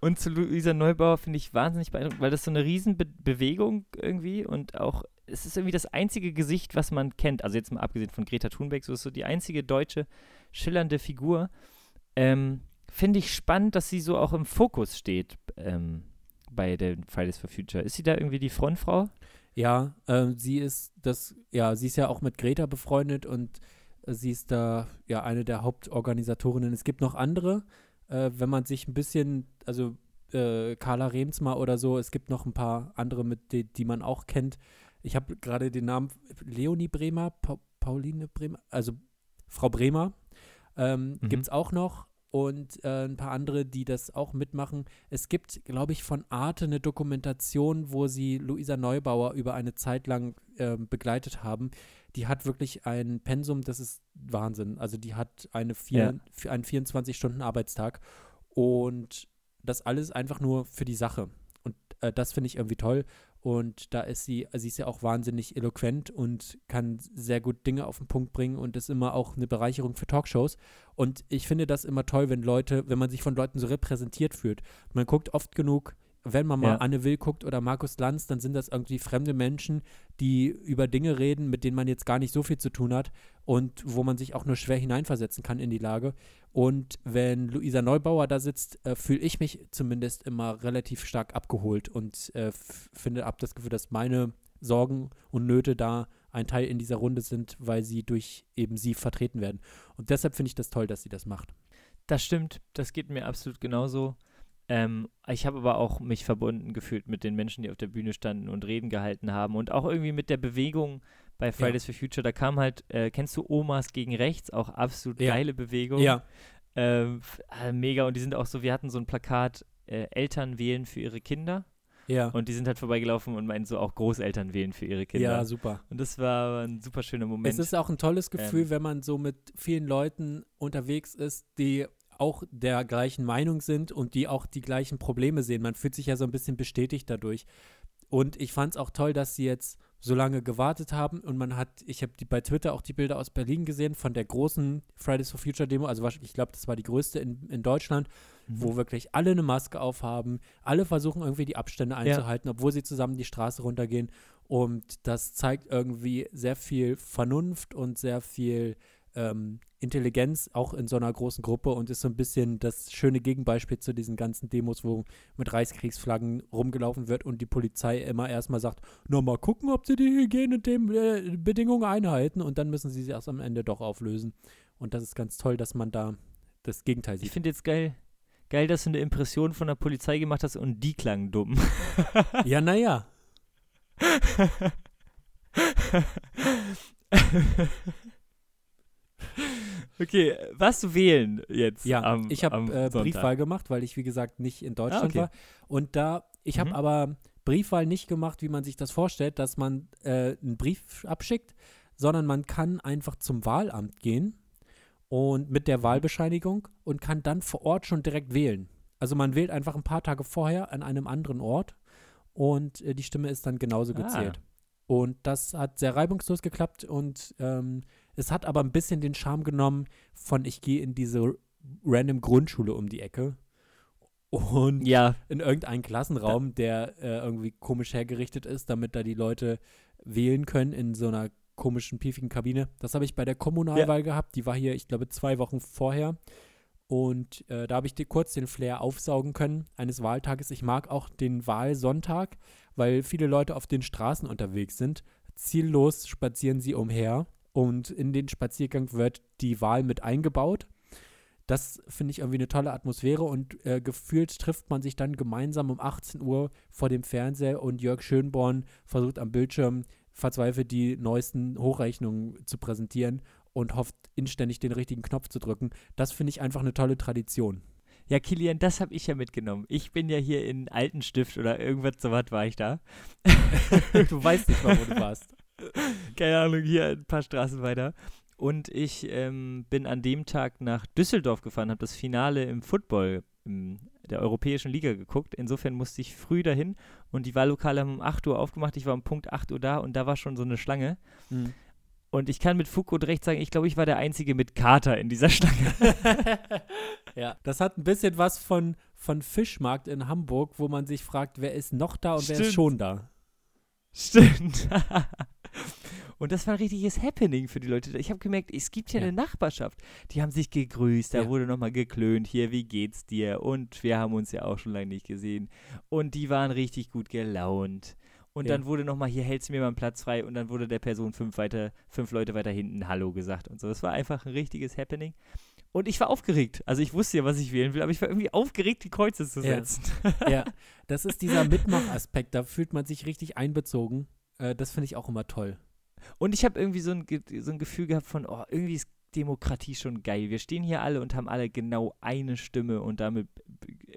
und zu Luisa Neubauer finde ich wahnsinnig beeindruckend, weil das so eine riesen Be Bewegung irgendwie und auch, es ist irgendwie das einzige Gesicht, was man kennt. Also jetzt mal abgesehen von Greta Thunberg, so ist so die einzige deutsche schillernde Figur. Ähm, finde ich spannend, dass sie so auch im Fokus steht ähm, bei den Fridays for Future. Ist sie da irgendwie die Frontfrau? Ja, ähm, sie ist das, ja, sie ist ja auch mit Greta befreundet und äh, sie ist da ja eine der Hauptorganisatorinnen. Es gibt noch andere, äh, wenn man sich ein bisschen, also äh, Carla Remsmar oder so, es gibt noch ein paar andere, mit die, die man auch kennt. Ich habe gerade den Namen Leonie Bremer, pa Pauline Bremer, also Frau Bremer, ähm, Mhm. gibt es auch noch und äh, ein paar andere, die das auch mitmachen. Es gibt, glaube ich, von Arte eine Dokumentation, wo sie Luisa Neubauer über eine Zeit lang ähm, begleitet haben. Die hat wirklich ein Pensum, das ist Wahnsinn. Also die hat eine vier, für einen 24-Stunden-Arbeitstag und das alles einfach nur für die Sache. Und äh, das finde ich irgendwie toll. Und da ist sie, sie ist ja auch wahnsinnig eloquent und kann sehr gut Dinge auf den Punkt bringen und ist immer auch eine Bereicherung für Talkshows. Und ich finde das immer toll, wenn Leute, wenn man sich von Leuten so repräsentiert fühlt. Man guckt oft genug, wenn man mal Ja. Anne Will guckt oder Markus Lanz, dann sind das irgendwie fremde Menschen, die über Dinge reden, mit denen man jetzt gar nicht so viel zu tun hat und wo man sich auch nur schwer hineinversetzen kann in die Lage. Und wenn Luisa Neubauer da sitzt, äh, fühle ich mich zumindest immer relativ stark abgeholt und äh, finde ab das Gefühl, dass meine Sorgen und Nöte da ein Teil in dieser Runde sind, weil sie durch eben sie vertreten werden. Und deshalb finde ich das toll, dass sie das macht. Das stimmt, das geht mir absolut genauso. Ähm, ich habe aber auch mich verbunden gefühlt mit den Menschen, die auf der Bühne standen und Reden gehalten haben und auch irgendwie mit der Bewegung bei Fridays for Future. Da kam halt, äh, kennst du Omas gegen Rechts, auch absolut Ja. geile Bewegung. Ähm, f- äh, mega und die sind auch so, wir hatten so ein Plakat, äh, Eltern wählen für ihre Kinder ja. und die sind halt vorbeigelaufen und meinten so auch Großeltern wählen für ihre Kinder. Ja, super. und das war ein super schöner Moment. Es ist auch ein tolles Gefühl, Ähm. wenn man so mit vielen Leuten unterwegs ist, die auch der gleichen Meinung sind und die auch die gleichen Probleme sehen. Man fühlt sich ja so ein bisschen bestätigt dadurch. Und ich fand es auch toll, dass sie jetzt so lange gewartet haben und man hat, ich habe bei Twitter auch die Bilder aus Berlin gesehen von der großen Fridays for Future Demo, also ich glaube, das war die größte in, in Deutschland, Mhm. wo wirklich alle eine Maske aufhaben, alle versuchen irgendwie die Abstände einzuhalten, obwohl sie zusammen die Straße runtergehen. Und das zeigt irgendwie sehr viel Vernunft und sehr viel ähm, Intelligenz auch in so einer großen Gruppe und ist so ein bisschen das schöne Gegenbeispiel zu diesen ganzen Demos, wo mit Reichskriegsflaggen rumgelaufen wird und die Polizei immer erstmal sagt, na mal gucken, ob sie die Hygienebedingungen einhalten und dann müssen sie sie erst am Ende doch auflösen. Und das ist ganz toll, dass man da das Gegenteil Ich sieht. finde jetzt geil, geil, dass du eine Impression von der Polizei gemacht hast und die klang dumm. Ja, naja. okay, was wählen jetzt? Ja, am, ich habe äh? Briefwahl gemacht, weil ich, wie gesagt, nicht in Deutschland okay. war. Und da, ich habe Mhm. aber Briefwahl nicht gemacht, wie man sich das vorstellt, dass man äh, einen Brief abschickt, sondern man kann einfach zum Wahlamt gehen und mit Mhm. der Wahlbescheinigung und kann dann vor Ort schon direkt wählen. Also man wählt einfach ein paar Tage vorher an einem anderen Ort und äh, die Stimme ist dann genauso Ah. gezählt. Und das hat sehr reibungslos geklappt und ähm, es hat aber ein bisschen den Charme genommen von ich gehe in diese random Grundschule um die Ecke und Ja, in irgendeinen Klassenraum, der äh, irgendwie komisch hergerichtet ist, damit da die Leute wählen können in so einer komischen, piefigen Kabine. Das habe ich bei der Kommunalwahl gehabt. Die war hier, ich glaube, zwei Wochen vorher. Und äh, da habe ich dir kurz den Flair aufsaugen können eines Wahltages. Ich mag auch den Wahlsonntag, weil viele Leute auf den Straßen unterwegs sind. Ziellos spazieren sie umher und in den Spaziergang wird die Wahl mit eingebaut. Das finde ich irgendwie eine tolle Atmosphäre und äh, gefühlt trifft man sich dann gemeinsam um 18 Uhr vor dem Fernseher und Jörg Schönborn versucht am Bildschirm verzweifelt die neuesten Hochrechnungen zu präsentieren und hofft inständig den richtigen Knopf zu drücken. Das finde ich einfach eine tolle Tradition. ja, Kilian, das habe ich ja mitgenommen. Ich bin ja hier in Altenstift oder irgendwas so was war ich da. du weißt nicht mal, wo du warst. Keine Ahnung, hier ein paar Straßen weiter. Und ich ähm, bin an dem Tag nach Düsseldorf gefahren, habe das Finale im Football im, der Europäischen Liga geguckt. Insofern musste ich früh dahin und die Wahllokale haben um 8 Uhr aufgemacht. Ich war um Punkt 8 Uhr da und da war schon so eine Schlange. Hm. Und ich kann mit und Recht sagen, ich glaube, ich war der Einzige mit Kater in dieser Schlange. ja, das hat ein bisschen was von, von Fischmarkt in Hamburg, wo man sich fragt, wer ist noch da und wer Stimmt. ist schon da. Stimmt. Und das war ein richtiges Happening für die Leute. Ich habe gemerkt, es gibt hier Ja. eine Nachbarschaft. Die haben sich gegrüßt, da Ja. wurde nochmal geklönt. Hier, wie geht's dir? Und wir haben uns ja auch schon lange nicht gesehen. Und die waren richtig gut gelaunt. Und Ja. dann wurde nochmal, hier hältst du mir mal einen Platz frei. Und dann wurde der Person fünf, weiter, fünf Leute weiter hinten Hallo gesagt und so. Es war einfach ein richtiges Happening. Und ich war aufgeregt. Also ich wusste ja, was ich wählen will, aber ich war irgendwie aufgeregt, die Kreuze zu Ja. setzen. ja, das ist dieser Mitmachaspekt, da fühlt man sich richtig einbezogen. Äh, das finde ich auch immer toll. Und ich habe irgendwie so ein, so ein Gefühl gehabt von, oh, irgendwie ist Demokratie schon geil. Wir stehen hier alle und haben alle genau eine Stimme und damit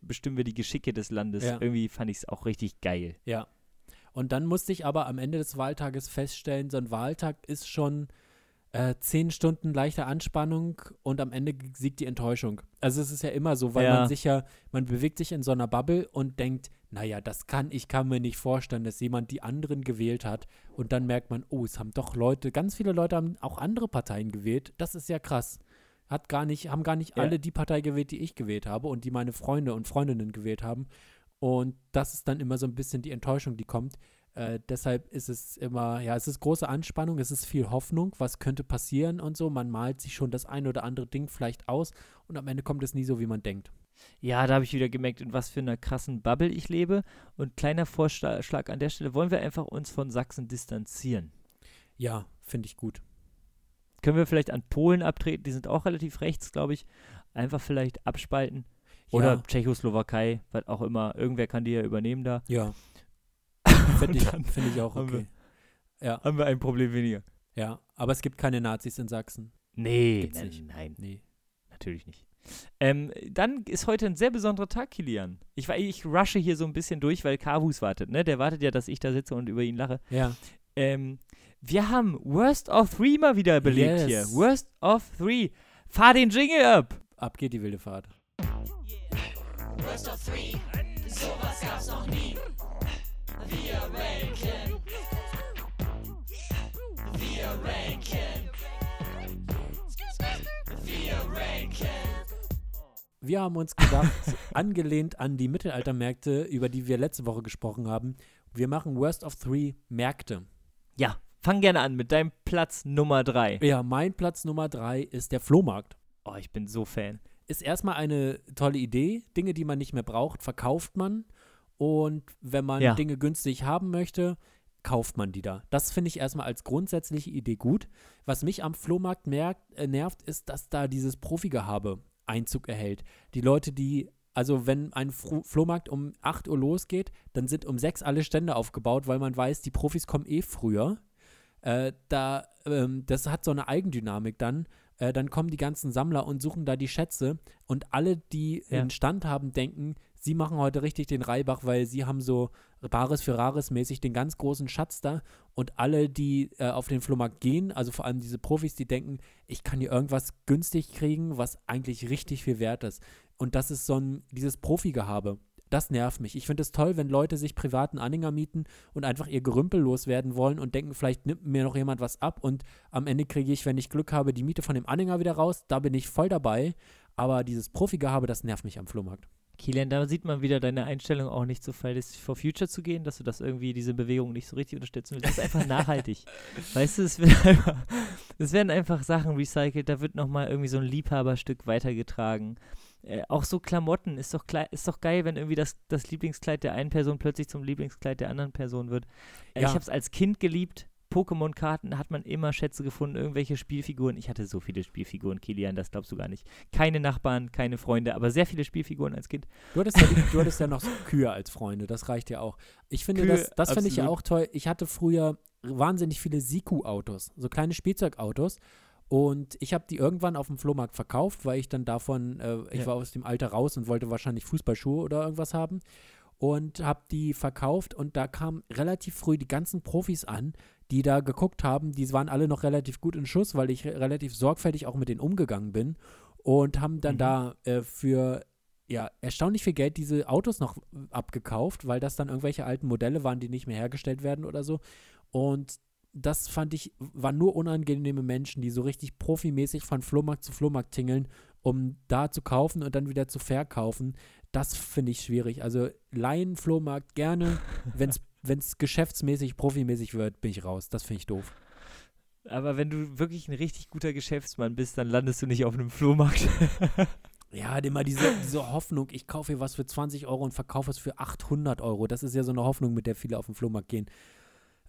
bestimmen wir die Geschicke des Landes. Ja. Irgendwie fand ich es auch richtig geil. Ja. Und dann musste ich aber am Ende des Wahltages feststellen, so ein Wahltag ist schon äh, zehn Stunden leichter Anspannung und am Ende siegt die Enttäuschung. Also es ist ja immer so, weil Ja. man sich ja, man bewegt sich in so einer Bubble und denkt, naja, das kann, ich kann mir nicht vorstellen, dass jemand die anderen gewählt hat. Und dann merkt man, oh, es haben doch Leute, ganz viele Leute haben auch andere Parteien gewählt. Das ist ja krass. Hat gar nicht, haben gar nicht Ja. alle die Partei gewählt, die ich gewählt habe und die meine Freunde und Freundinnen gewählt haben. Und das ist dann immer so ein bisschen die Enttäuschung, die kommt. Äh, deshalb ist es immer, ja, es ist große Anspannung, es ist viel Hoffnung, was könnte passieren und so. Man malt sich schon das ein oder andere Ding vielleicht aus und am Ende kommt es nie so, wie man denkt. Ja, da habe ich wieder gemerkt, in was für einer krassen Bubble ich lebe. Und kleiner Vorschlag an der Stelle, wollen wir einfach uns von Sachsen distanzieren? Ja, finde ich gut. Können wir vielleicht an Polen abtreten? Die sind auch relativ rechts, glaube ich. Einfach vielleicht abspalten. Oder ja, Tschechoslowakei, was auch immer. Irgendwer kann die ja übernehmen da. ja. Finde ich, find ich auch haben wir- okay. Ja, Haben wir ein Problem weniger. ja. Aber es gibt keine Nazis in Sachsen. Nee, nein, nein, Nee. natürlich nicht. Ähm, dann ist heute ein sehr besonderer Tag, Kilian. Ich, ich rushe hier so ein bisschen durch, weil Kavus wartet, ne? Der wartet ja, dass ich da sitze und über ihn lache. Ja. Ähm, wir haben Worst of Three mal wieder belegt hier. Yes. Worst of Three. Fahr den Jingle ab. Ab geht die wilde Fahrt. Worst of three, sowas gab's noch nie. Wir ranken. Wir ranken. Wir haben uns gedacht, angelehnt an die Mittelaltermärkte, über die wir letzte Woche gesprochen haben, wir machen Worst of Three Märkte. Ja, fang gerne an mit deinem Platz Nummer drei. Ja, mein Platz Nummer drei ist der Flohmarkt. Oh, ich bin so Fan. Ist erstmal eine tolle Idee. Dinge, die man nicht mehr braucht, verkauft man. Und wenn man Ja. Dinge günstig haben möchte, kauft man die da. Das finde ich erstmal als grundsätzliche Idee gut. Was mich am Flohmarkt merkt, äh, nervt, ist, dass da dieses Profigehabe Einzug erhält. Die Leute, die, also wenn ein Fro Flohmarkt um 8 Uhr losgeht, dann sind um 6 alle Stände aufgebaut, weil man weiß, die Profis kommen eh früher. Äh, da, ähm, das hat so eine Eigendynamik dann. Äh, dann kommen die ganzen Sammler und suchen da die Schätze und alle, die Ja. einen Stand haben, denken, sie machen heute richtig den Reibach, weil sie haben so Bares für Rares mäßig den ganz großen Schatz da und alle, die äh, auf den Flohmarkt gehen, also vor allem diese Profis, die denken, ich kann hier irgendwas günstig kriegen, was eigentlich richtig viel wert ist. Und das ist so ein, dieses Profigehabe. das nervt mich. Ich finde es toll, wenn Leute sich privaten Anhänger mieten und einfach ihr Gerümpel loswerden wollen und denken, vielleicht nimmt mir noch jemand was ab und am Ende kriege ich, wenn ich Glück habe, die Miete von dem Anhänger wieder raus. Da bin ich voll dabei. Aber dieses Profi-Gehabe, das nervt mich am Flohmarkt. Kilian, da sieht man wieder deine Einstellung auch nicht zu Fridays for Future zu gehen, dass du das irgendwie, diese Bewegung nicht so richtig unterstützen willst. Das ist einfach nachhaltig. weißt du, es, einfach, es werden einfach Sachen recycelt, da wird nochmal irgendwie so ein Liebhaberstück weitergetragen. Äh, auch so Klamotten, ist doch, ist doch geil, wenn irgendwie das, das Lieblingskleid der einen Person plötzlich zum Lieblingskleid der anderen Person wird. Äh, Ja. Ich habe es als Kind geliebt. Pokémon-Karten hat man immer Schätze gefunden, irgendwelche Spielfiguren. Ich hatte so viele Spielfiguren, Kilian, das glaubst du gar nicht. Keine Nachbarn, keine Freunde, aber sehr viele Spielfiguren als Kind. Du hattest, ja, du hattest ja noch so Kühe als Freunde, das reicht ja auch. Ich finde, Kühe, das, das finde ich ja auch toll. Ich hatte früher wahnsinnig viele Siku-Autos, so kleine Spielzeugautos. Und ich habe die irgendwann auf dem Flohmarkt verkauft, weil ich dann davon, äh, ich Ja. war aus dem Alter raus und wollte wahrscheinlich Fußballschuhe oder irgendwas haben. Und habe die verkauft und da kamen relativ früh die ganzen Profis an, die da geguckt haben. Die waren alle noch relativ gut in Schuss, weil ich re relativ sorgfältig auch mit denen umgegangen bin. Und haben dann Mhm. da äh, für ja, erstaunlich viel Geld diese Autos noch abgekauft, weil das dann irgendwelche alten Modelle waren, die nicht mehr hergestellt werden oder so. Und das fand ich, waren nur unangenehme Menschen, die so richtig profimäßig von Flohmarkt zu Flohmarkt tingeln, um da zu kaufen und dann wieder zu verkaufen. Das finde ich schwierig. Also Laien, Flohmarkt gerne. Wenn es geschäftsmäßig, profimäßig wird, bin ich raus. Das finde ich doof. Aber wenn du wirklich ein richtig guter Geschäftsmann bist, dann landest du nicht auf einem Flohmarkt. Ja, immer diese, diese Hoffnung, ich kaufe hier was für 20 Euro und verkaufe es für 800 Euro. Das ist ja so eine Hoffnung, mit der viele auf den Flohmarkt gehen.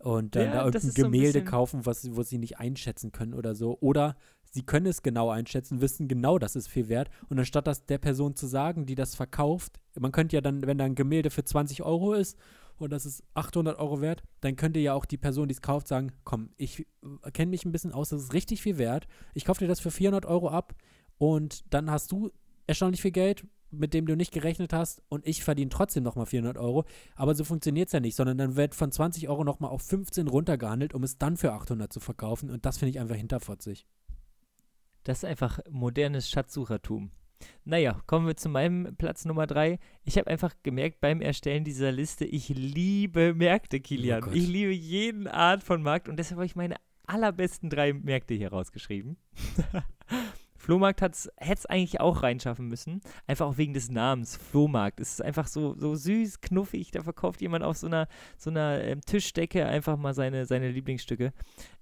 Und dann Ja, da irgendein so Gemälde bisschen- kaufen, was, was sie nicht einschätzen können oder so. Oder sie können es genau einschätzen, wissen genau, das ist viel wert. Und anstatt das der Person zu sagen, die das verkauft, man könnte ja dann, wenn da ein Gemälde für 20 Euro ist und das ist 800 Euro wert, dann könnte ja auch die Person, die es kauft, sagen, komm, ich äh, kenne mich ein bisschen aus, das ist richtig viel wert. Ich kaufe dir das für 400 Euro ab und dann hast du erstaunlich viel Geld, mit dem du nicht gerechnet hast und ich verdiene trotzdem nochmal 400 Euro. Aber so funktioniert es ja nicht, sondern dann wird von 20 Euro nochmal auf 15 runtergehandelt, um es dann für 800 zu verkaufen und das finde ich einfach hinterfotzig. Das ist einfach modernes Schatzsuchertum. Naja, kommen wir zu meinem Platz Nummer drei. Ich habe einfach gemerkt beim Erstellen dieser Liste, ich liebe Märkte, Kilian. Oh ich liebe jeden Art von Markt und deshalb habe ich meine allerbesten drei Märkte hier rausgeschrieben. Flohmarkt hätte es eigentlich auch reinschaffen müssen. Einfach auch wegen des Namens. Flohmarkt. Es ist einfach so, so süß, knuffig. Da verkauft jemand auf so einer, so einer ähm, Tischdecke einfach mal seine, seine Lieblingsstücke.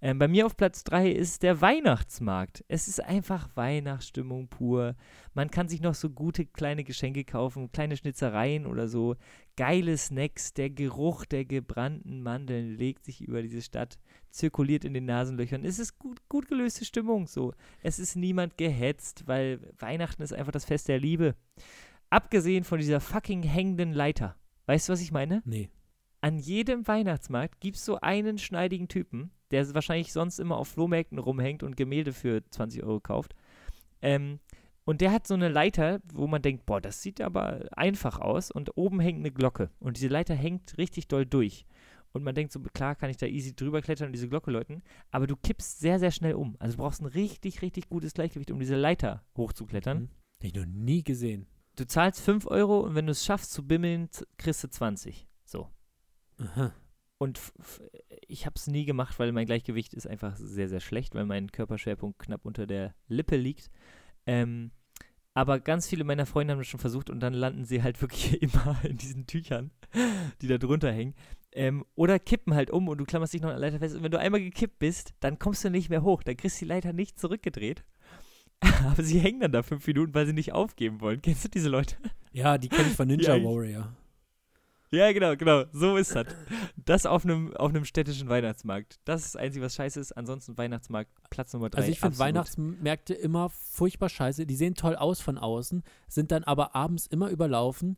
Ähm, bei mir auf Platz 3 ist der Weihnachtsmarkt. Es ist einfach Weihnachtsstimmung pur. Man kann sich noch so gute kleine Geschenke kaufen, kleine Schnitzereien oder so. Geile Snacks. Der Geruch der gebrannten Mandeln legt sich über diese Stadt, zirkuliert in den Nasenlöchern. Es ist gut, gut gelöste Stimmung so. Es ist niemand gehetzt, weil Weihnachten ist einfach das Fest der Liebe. Abgesehen von dieser fucking hängenden Leiter. Weißt du, was ich meine? Nee. An jedem Weihnachtsmarkt gibt es so einen schneidigen Typen, der wahrscheinlich sonst immer auf Flohmärkten rumhängt und Gemälde für 20 Euro kauft. Ähm, und der hat so eine Leiter, wo man denkt, boah, das sieht aber einfach aus. Und oben hängt eine Glocke. Und diese Leiter hängt richtig doll durch. Und man denkt so, klar kann ich da easy drüber klettern und diese Glocke läuten. Aber du kippst sehr, sehr schnell um. Also du brauchst ein richtig, richtig gutes Gleichgewicht, um diese Leiter hochzuklettern. Hm. Hab ich noch nie gesehen. Du zahlst 5 Euro und wenn du es schaffst zu bimmeln, kriegst du 20. So. Aha. Und ich habe es nie gemacht, weil mein Gleichgewicht ist einfach sehr, sehr schlecht, weil mein Körperschwerpunkt knapp unter der Lippe liegt. Ähm, aber ganz viele meiner Freunde haben das schon versucht und dann landen sie halt wirklich immer in diesen Tüchern, die da drunter hängen. Ähm, oder kippen halt um und du klammerst dich noch an der Leiter fest. Und wenn du einmal gekippt bist, dann kommst du nicht mehr hoch. Dann kriegst du die Leiter nicht zurückgedreht. Aber sie hängen dann da fünf Minuten, weil sie nicht aufgeben wollen. Kennst du diese Leute? Ja, die kenne ich von Ninja Ja, Warrior. Ja, genau, genau. So ist das. Das auf einem auf einem städtischen Weihnachtsmarkt. Das ist das Einzige, was scheiße ist. Ansonsten Weihnachtsmarkt, Platz Nummer drei. Also ich finde. Weihnachtsmärkte immer furchtbar scheiße. Die sehen toll aus von außen, sind dann aber abends immer überlaufen.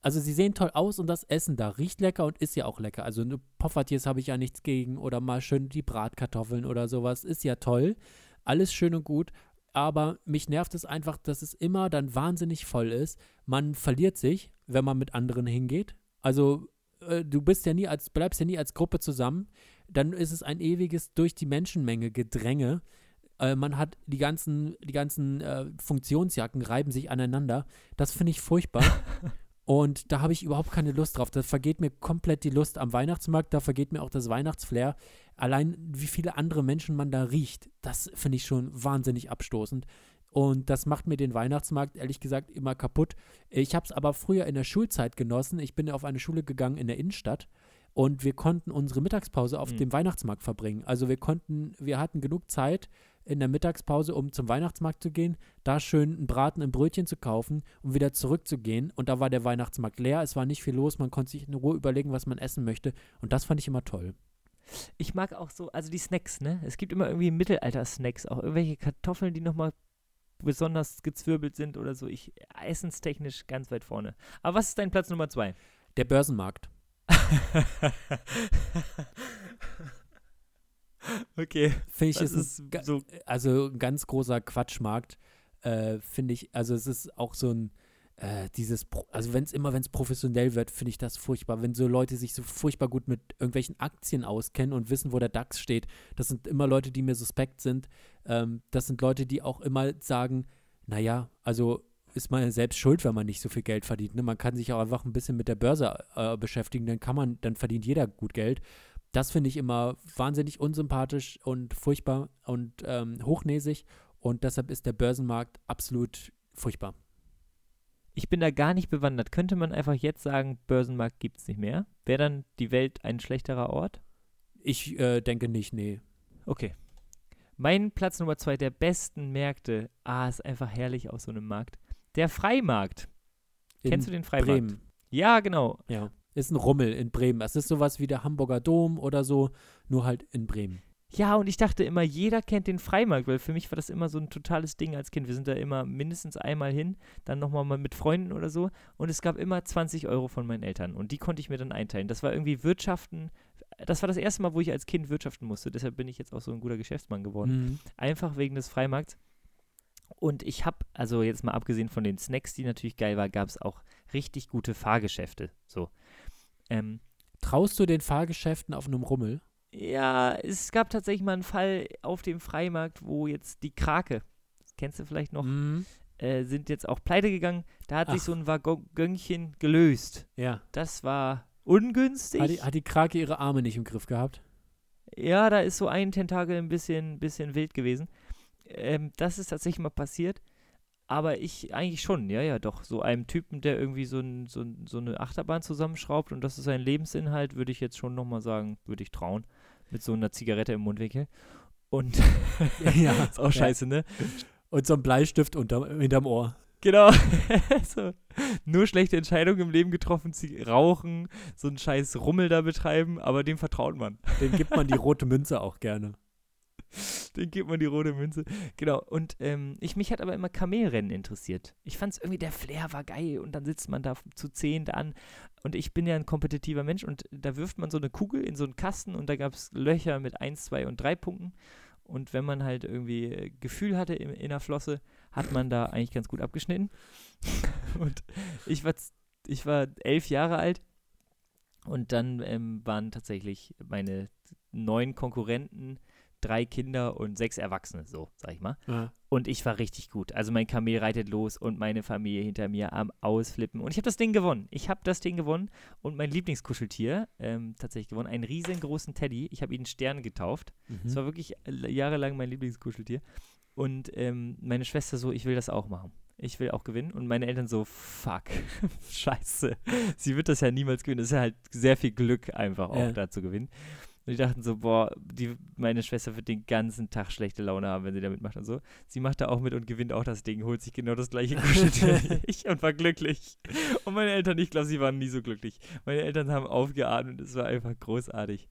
Also sie sehen toll aus und das Essen da riecht lecker und ist ja auch lecker. Also eine Poffertjes habe ich ja nichts gegen oder mal schön die Bratkartoffeln oder sowas. Ist ja toll. Alles schön und gut. Aber mich nervt es einfach, dass es immer dann wahnsinnig voll ist. Man verliert sich, wenn man mit anderen hingeht. Also äh, du bist ja nie als, bleibst ja nie als Gruppe zusammen. Dann ist es ein ewiges durch die Menschenmenge Gedränge. Äh, man hat die ganzen, die ganzen äh, Funktionsjacken reiben sich aneinander. Das finde ich furchtbar. Und da habe ich überhaupt keine Lust drauf. Da vergeht mir komplett die Lust am Weihnachtsmarkt, da vergeht mir auch das Weihnachtsflair. Allein wie viele andere Menschen man da riecht, das finde ich schon wahnsinnig abstoßend. Und das macht mir den Weihnachtsmarkt ehrlich gesagt immer kaputt. Ich habe es aber früher in der Schulzeit genossen. Ich bin auf eine Schule gegangen in der Innenstadt und wir konnten unsere Mittagspause auf Mhm. dem Weihnachtsmarkt verbringen. Also wir konnten, wir hatten genug Zeit in der Mittagspause, um zum Weihnachtsmarkt zu gehen, da schön einen Braten im Brötchen zu kaufen und wieder zurückzugehen. Und da war der Weihnachtsmarkt leer, es war nicht viel los, man konnte sich in Ruhe überlegen, was man essen möchte. Und das fand ich immer toll. Ich mag auch so, also die Snacks, ne? Es gibt immer irgendwie Mittelalter-Snacks, auch irgendwelche Kartoffeln, die nochmal besonders gezwirbelt sind oder so. Ich essenstechnisch ganz weit vorne. Aber was ist dein Platz Nummer zwei? Der Börsenmarkt. okay. Finde ich, Das ist, so also ein ganz großer Quatschmarkt, äh, finde ich. Also es ist auch so ein, äh, dieses, Pro also wenn es immer, wenn es professionell wird, finde ich das furchtbar. Wenn so Leute sich so furchtbar gut mit irgendwelchen Aktien auskennen und wissen, wo der DAX steht, das sind immer Leute, die mir suspekt sind. Ähm, das sind Leute, die auch immer sagen, naja, also ist man ja selbst schuld, wenn man nicht so viel Geld verdient. Ne? Man kann sich auch einfach ein bisschen mit der Börse äh, beschäftigen, dann kann man, dann verdient jeder gut Geld. Das finde ich immer wahnsinnig unsympathisch und furchtbar und ähm, hochnäsig. Und deshalb ist der Börsenmarkt absolut furchtbar. Ich bin da gar nicht bewandert. Könnte man einfach jetzt sagen, Börsenmarkt gibt es nicht mehr? Wäre dann die Welt ein schlechterer Ort? Ich äh, denke nicht, nee. Okay. Mein Platz Nummer zwei der besten Märkte. Ah, ist einfach herrlich aus so einem Markt. Der Freimarkt. In Kennst du den Freimarkt? Bremen, Ja, genau. ja. Ist ein Rummel in Bremen. Das ist sowas wie der Hamburger Dom oder so, nur halt in Bremen. Ja, und ich dachte immer, jeder kennt den Freimarkt, weil für mich war das immer so ein totales Ding als Kind. Wir sind da immer mindestens einmal hin, dann nochmal mal mit Freunden oder so. Und es gab immer 20 Euro von meinen Eltern. Und die konnte ich mir dann einteilen. Das war irgendwie Wirtschaften. Das war das erste Mal, wo ich als Kind wirtschaften musste. Deshalb bin ich jetzt auch so ein guter Geschäftsmann geworden. Mhm. Einfach wegen des Freimarkts. Und ich habe, also jetzt mal abgesehen von den Snacks, die natürlich geil war, gab es auch richtig gute Fahrgeschäfte. So. Ähm, Traust du den Fahrgeschäften auf einem Rummel? Ja, es gab tatsächlich mal einen Fall auf dem Freimarkt, wo jetzt die Krake, kennst du vielleicht noch, Mhm. äh, sind jetzt auch pleite gegangen. Da hat sich Ach. so ein Waggönchen gelöst. Ja. Das war ungünstig. Hat die, hat die Krake ihre Arme nicht im Griff gehabt? Ja, da ist so ein Tentakel ein bisschen, bisschen wild gewesen. Ähm, das ist tatsächlich mal passiert. Aber ich eigentlich schon, ja, ja, doch. So einem Typen, der irgendwie so, ein, so, so eine Achterbahn zusammenschraubt und das ist sein Lebensinhalt, würde ich jetzt schon nochmal sagen, würde ich trauen. Mit so einer Zigarette im Mundwinkel. Und Ja, ist auch scheiße, ne? Und so ein Bleistift unter, hinterm Ohr. Genau. so, nur schlechte Entscheidungen im Leben getroffen, sie rauchen, so einen scheiß Rummel da betreiben, aber dem vertraut man. Dem gibt man die rote Münze auch gerne. Den gibt man die rote Münze. Genau. Und ähm, ich, mich hat aber immer Kamelrennen interessiert. Ich fand es irgendwie, der Flair war geil und dann sitzt man da zu zehn da an. Und ich bin ja ein kompetitiver Mensch und da wirft man so eine Kugel in so einen Kasten und da gab es Löcher mit 1, 2 und 3 Punkten. Und wenn man halt irgendwie äh, Gefühl hatte in, in der Flosse, hat man da eigentlich ganz gut abgeschnitten. und ich war, ich war elf Jahre alt und dann ähm, waren tatsächlich meine neun Konkurrenten drei Kinder und sechs Erwachsene, so, sag ich mal. Ja. Und ich war richtig gut. Also mein Kamel reitet los und meine Familie hinter mir am Ausflippen. Und ich habe das Ding gewonnen. Ich habe das Ding gewonnen und mein Lieblingskuscheltier ähm, tatsächlich gewonnen. Einen riesengroßen Teddy. Ich habe ihn Stern getauft. Das war Mhm. wirklich äh, jahrelang mein Lieblingskuscheltier. Und ähm, meine Schwester so, ich will das auch machen. Ich will auch gewinnen. Und meine Eltern so, fuck, scheiße. Sie wird das ja niemals gewinnen. Das ist ja halt sehr viel Glück einfach auch Ja. da zu gewinnen. Und die dachten so, boah, die, meine Schwester wird den ganzen Tag schlechte Laune haben, wenn sie da mitmacht und so. Sie macht da auch mit und gewinnt auch das Ding, holt sich genau das gleiche Kuscheltier wie ich und war glücklich. Und meine Eltern, ich glaube, sie waren nie so glücklich. Meine Eltern haben aufgeatmet, es war einfach großartig.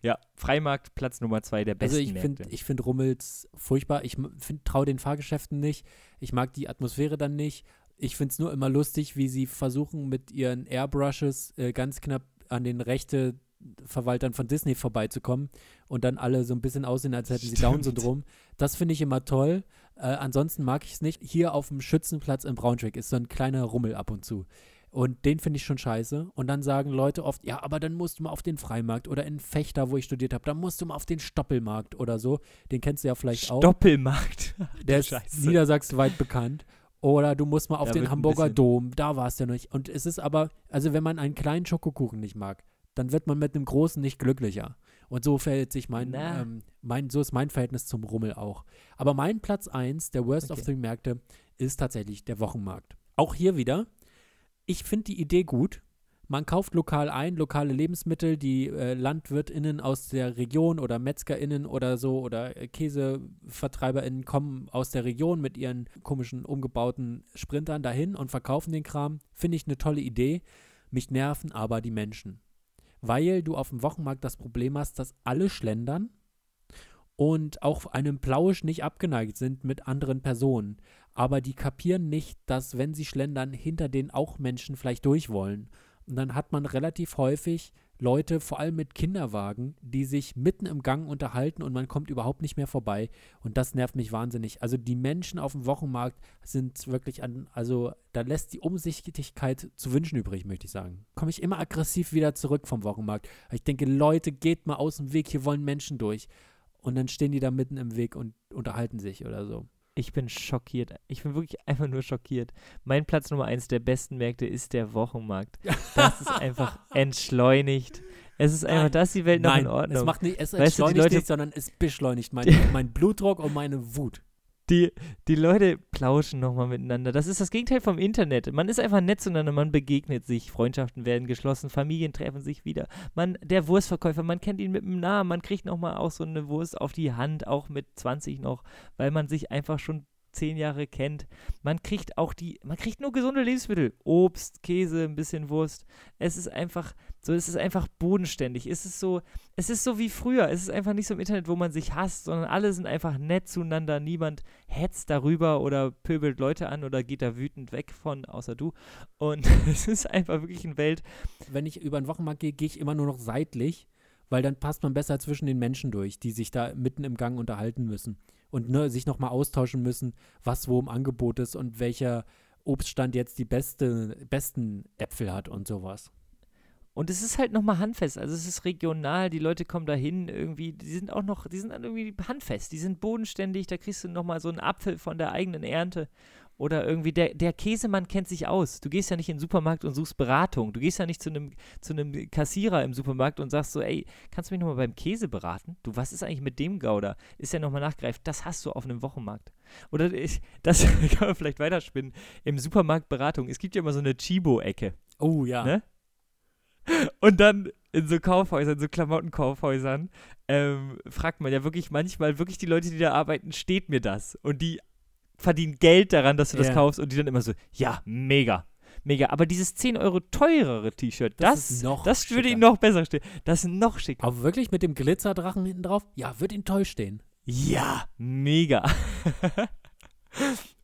Ja, Freimarkt, Platz Nummer zwei der besten Also ich finde ich find Rummels furchtbar. Ich traue den Fahrgeschäften nicht. Ich mag die Atmosphäre dann nicht. Ich finde es nur immer lustig, wie sie versuchen, mit ihren Airbrushes äh, ganz knapp an den Rechteverwaltern von Disney vorbeizukommen und dann alle so ein bisschen aussehen, als hätten sie Stimmt. Down-Syndrom. Das finde ich immer toll. Äh, ansonsten mag ich es nicht. Hier auf dem Schützenplatz in Braunschweig ist so ein kleiner Rummel ab und zu. Und den finde ich schon scheiße. Und dann sagen Leute oft, ja, aber dann musst du mal auf den Freimarkt oder in Fechter, wo ich studiert habe, dann musst du mal auf den Stoppelmarkt oder so. Den kennst du ja vielleicht auch. Stoppelmarkt. Der ist Scheiße. niedersachsenweit bekannt. Oder du musst mal auf Da den Hamburger Dom, da war es ja nicht. Und es ist aber, also wenn man einen kleinen Schokokuchen nicht mag, dann wird man mit einem großen nicht glücklicher. Und so verhält sich mein, ähm, mein, so ist mein Verhältnis zum Rummel auch. Aber mein Platz 1 der Worst of Okay. Three Märkte ist tatsächlich der Wochenmarkt. Auch hier wieder, ich finde die Idee gut. Man kauft lokal ein, lokale Lebensmittel, die äh, LandwirtInnen aus der Region oder MetzgerInnen oder so oder äh, KäsevertreiberInnen kommen aus der Region mit ihren komischen umgebauten Sprintern dahin und verkaufen den Kram. Finde ich eine tolle Idee. Mich nerven aber die Menschen. Weil du auf dem Wochenmarkt das Problem hast, dass alle schlendern und auch einem Plausch nicht abgeneigt sind mit anderen Personen. Aber die kapieren nicht, dass wenn sie schlendern, hinter denen auch Menschen vielleicht durch wollen. Und dann hat man relativ häufig Leute, vor allem mit Kinderwagen, die sich mitten im Gang unterhalten und man kommt überhaupt nicht mehr vorbei. Und das nervt mich wahnsinnig. Also die Menschen auf dem Wochenmarkt sind wirklich an, also da lässt die Umsichtigkeit zu wünschen übrig, möchte ich sagen. Komme ich immer aggressiv wieder zurück vom Wochenmarkt. Ich denke, Leute, geht mal aus dem Weg, hier wollen Menschen durch. Und dann stehen die da mitten im Weg und unterhalten sich oder so. Ich bin schockiert. Ich bin wirklich einfach nur schockiert. Mein Platz Nummer eins der besten Märkte ist der Wochenmarkt. Das ist einfach entschleunigt. Es ist einfach, Nein. da ist die Welt noch Nein, in Ordnung. es macht nicht, es Weißt du, entschleunigt nicht, sondern es beschleunigt mein, mein Blutdruck und meine Wut. Die, die Leute plauschen nochmal miteinander. Das ist das Gegenteil vom Internet. Man ist einfach nett zueinander, man begegnet sich, Freundschaften werden geschlossen, Familien treffen sich wieder. Man, der Wurstverkäufer, man kennt ihn mit dem Namen, man kriegt nochmal auch so eine Wurst auf die Hand, auch mit 20 noch, weil man sich einfach schon zehn Jahre kennt. Man kriegt auch die, man kriegt nur gesunde Lebensmittel. Obst, Käse, ein bisschen Wurst. Es ist einfach, so, es ist einfach bodenständig. Es ist so, es ist so wie früher. Es ist einfach nicht so im Internet, wo man sich hasst, sondern alle sind einfach nett zueinander. Niemand hetzt darüber oder pöbelt Leute an oder geht da wütend weg von, außer du. Und es ist einfach wirklich eine Welt. Wenn ich über den Wochenmarkt gehe, gehe ich immer nur noch seitlich, weil dann passt man besser zwischen den Menschen durch, die sich da mitten im Gang unterhalten müssen und ne, sich nochmal austauschen müssen, was wo im Angebot ist und welcher Obststand jetzt die beste, besten Äpfel hat und sowas. Und es ist halt nochmal handfest. Also es ist regional, die Leute kommen da hin irgendwie, die sind auch noch, die sind irgendwie handfest, die sind bodenständig, da kriegst du nochmal so einen Apfel von der eigenen Ernte. Oder irgendwie, der, der Käsemann kennt sich aus. Du gehst ja nicht in den Supermarkt und suchst Beratung. Du gehst ja nicht zu einem zu einem Kassierer im Supermarkt und sagst so, ey, kannst du mich nochmal beim Käse beraten? Du, was ist eigentlich mit dem Gouda? Ist ja nochmal nachgreift. Das hast du auf einem Wochenmarkt. Oder ich, das kann man vielleicht weiterspinnen. Im Supermarkt Beratung. Es gibt ja immer so eine Chibo-Ecke. Oh ja. Ne? Und dann in so Kaufhäusern, so Klamottenkaufhäusern, ähm, fragt man ja wirklich manchmal, wirklich die Leute, die da arbeiten, steht mir das? Und die verdienen Geld daran, dass du das Ja. kaufst und die dann immer so, ja, mega, mega. Aber dieses 10 Euro teurere T-Shirt, Das das, noch das würde ihnen noch besser stehen. Das ist noch schicker. Aber wirklich mit dem Glitzerdrachen hinten drauf? Ja, wird ihn toll stehen. Ja, mega.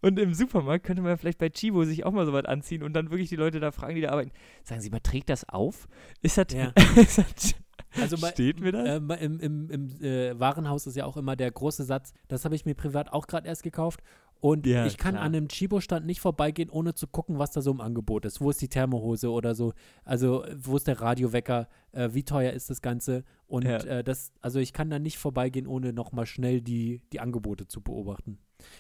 und im Supermarkt könnte man vielleicht bei Chibo sich auch mal so was anziehen und dann wirklich die Leute da fragen, die da arbeiten. Sagen Sie mal, trägt das auf? Ist das, Ja. ist das Also bei- steht mir das? Ähm, Im im, im äh, Warenhaus ist ja auch immer der große Satz, das habe ich mir privat auch gerade erst gekauft. Und Ja, ich kann klar. an einem Chibo-Stand nicht vorbeigehen, ohne zu gucken, was da so im Angebot ist. Wo ist die Thermohose oder so? Also, wo ist der Radiowecker? Äh, wie teuer ist das Ganze? Und Ja. äh, das, also ich kann da nicht vorbeigehen, ohne nochmal schnell die, die Angebote zu beobachten.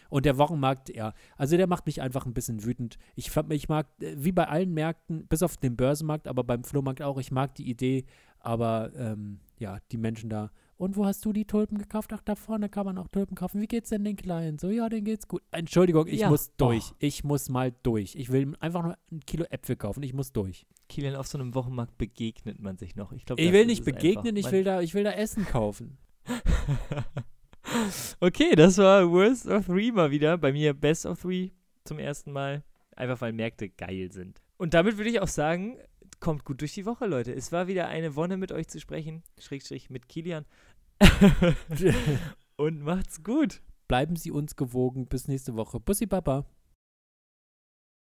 Und der Wochenmarkt, ja, also der macht mich einfach ein bisschen wütend. Ich, fand- ich mag, äh, wie bei allen Märkten, bis auf den Börsenmarkt, aber beim Flohmarkt auch, ich mag die Idee, aber ähm, ja, die Menschen da. Und wo hast du die Tulpen gekauft? Ach, da vorne kann man auch Tulpen kaufen. Wie geht's denn den Kleinen? So, ja, denen geht's gut. Entschuldigung, ich Ja. muss durch. Oh. Ich muss mal durch. Ich will einfach nur ein Kilo Äpfel kaufen. Ich muss durch. Kilian, auf so einem Wochenmarkt begegnet man sich noch. Ich, glaub, Ich will nicht begegnen, ich will da, ich will da Essen kaufen. okay, das war Worst of Three mal wieder. Bei mir Best of Three zum ersten Mal. Einfach weil Märkte geil sind. Und damit würde ich auch sagen, kommt gut durch die Woche, Leute. Es war wieder eine Wonne mit euch zu sprechen. Schrägstrich mit Kilian. Und macht's gut. Bleiben Sie uns gewogen. Bis nächste Woche. Bussi Papa.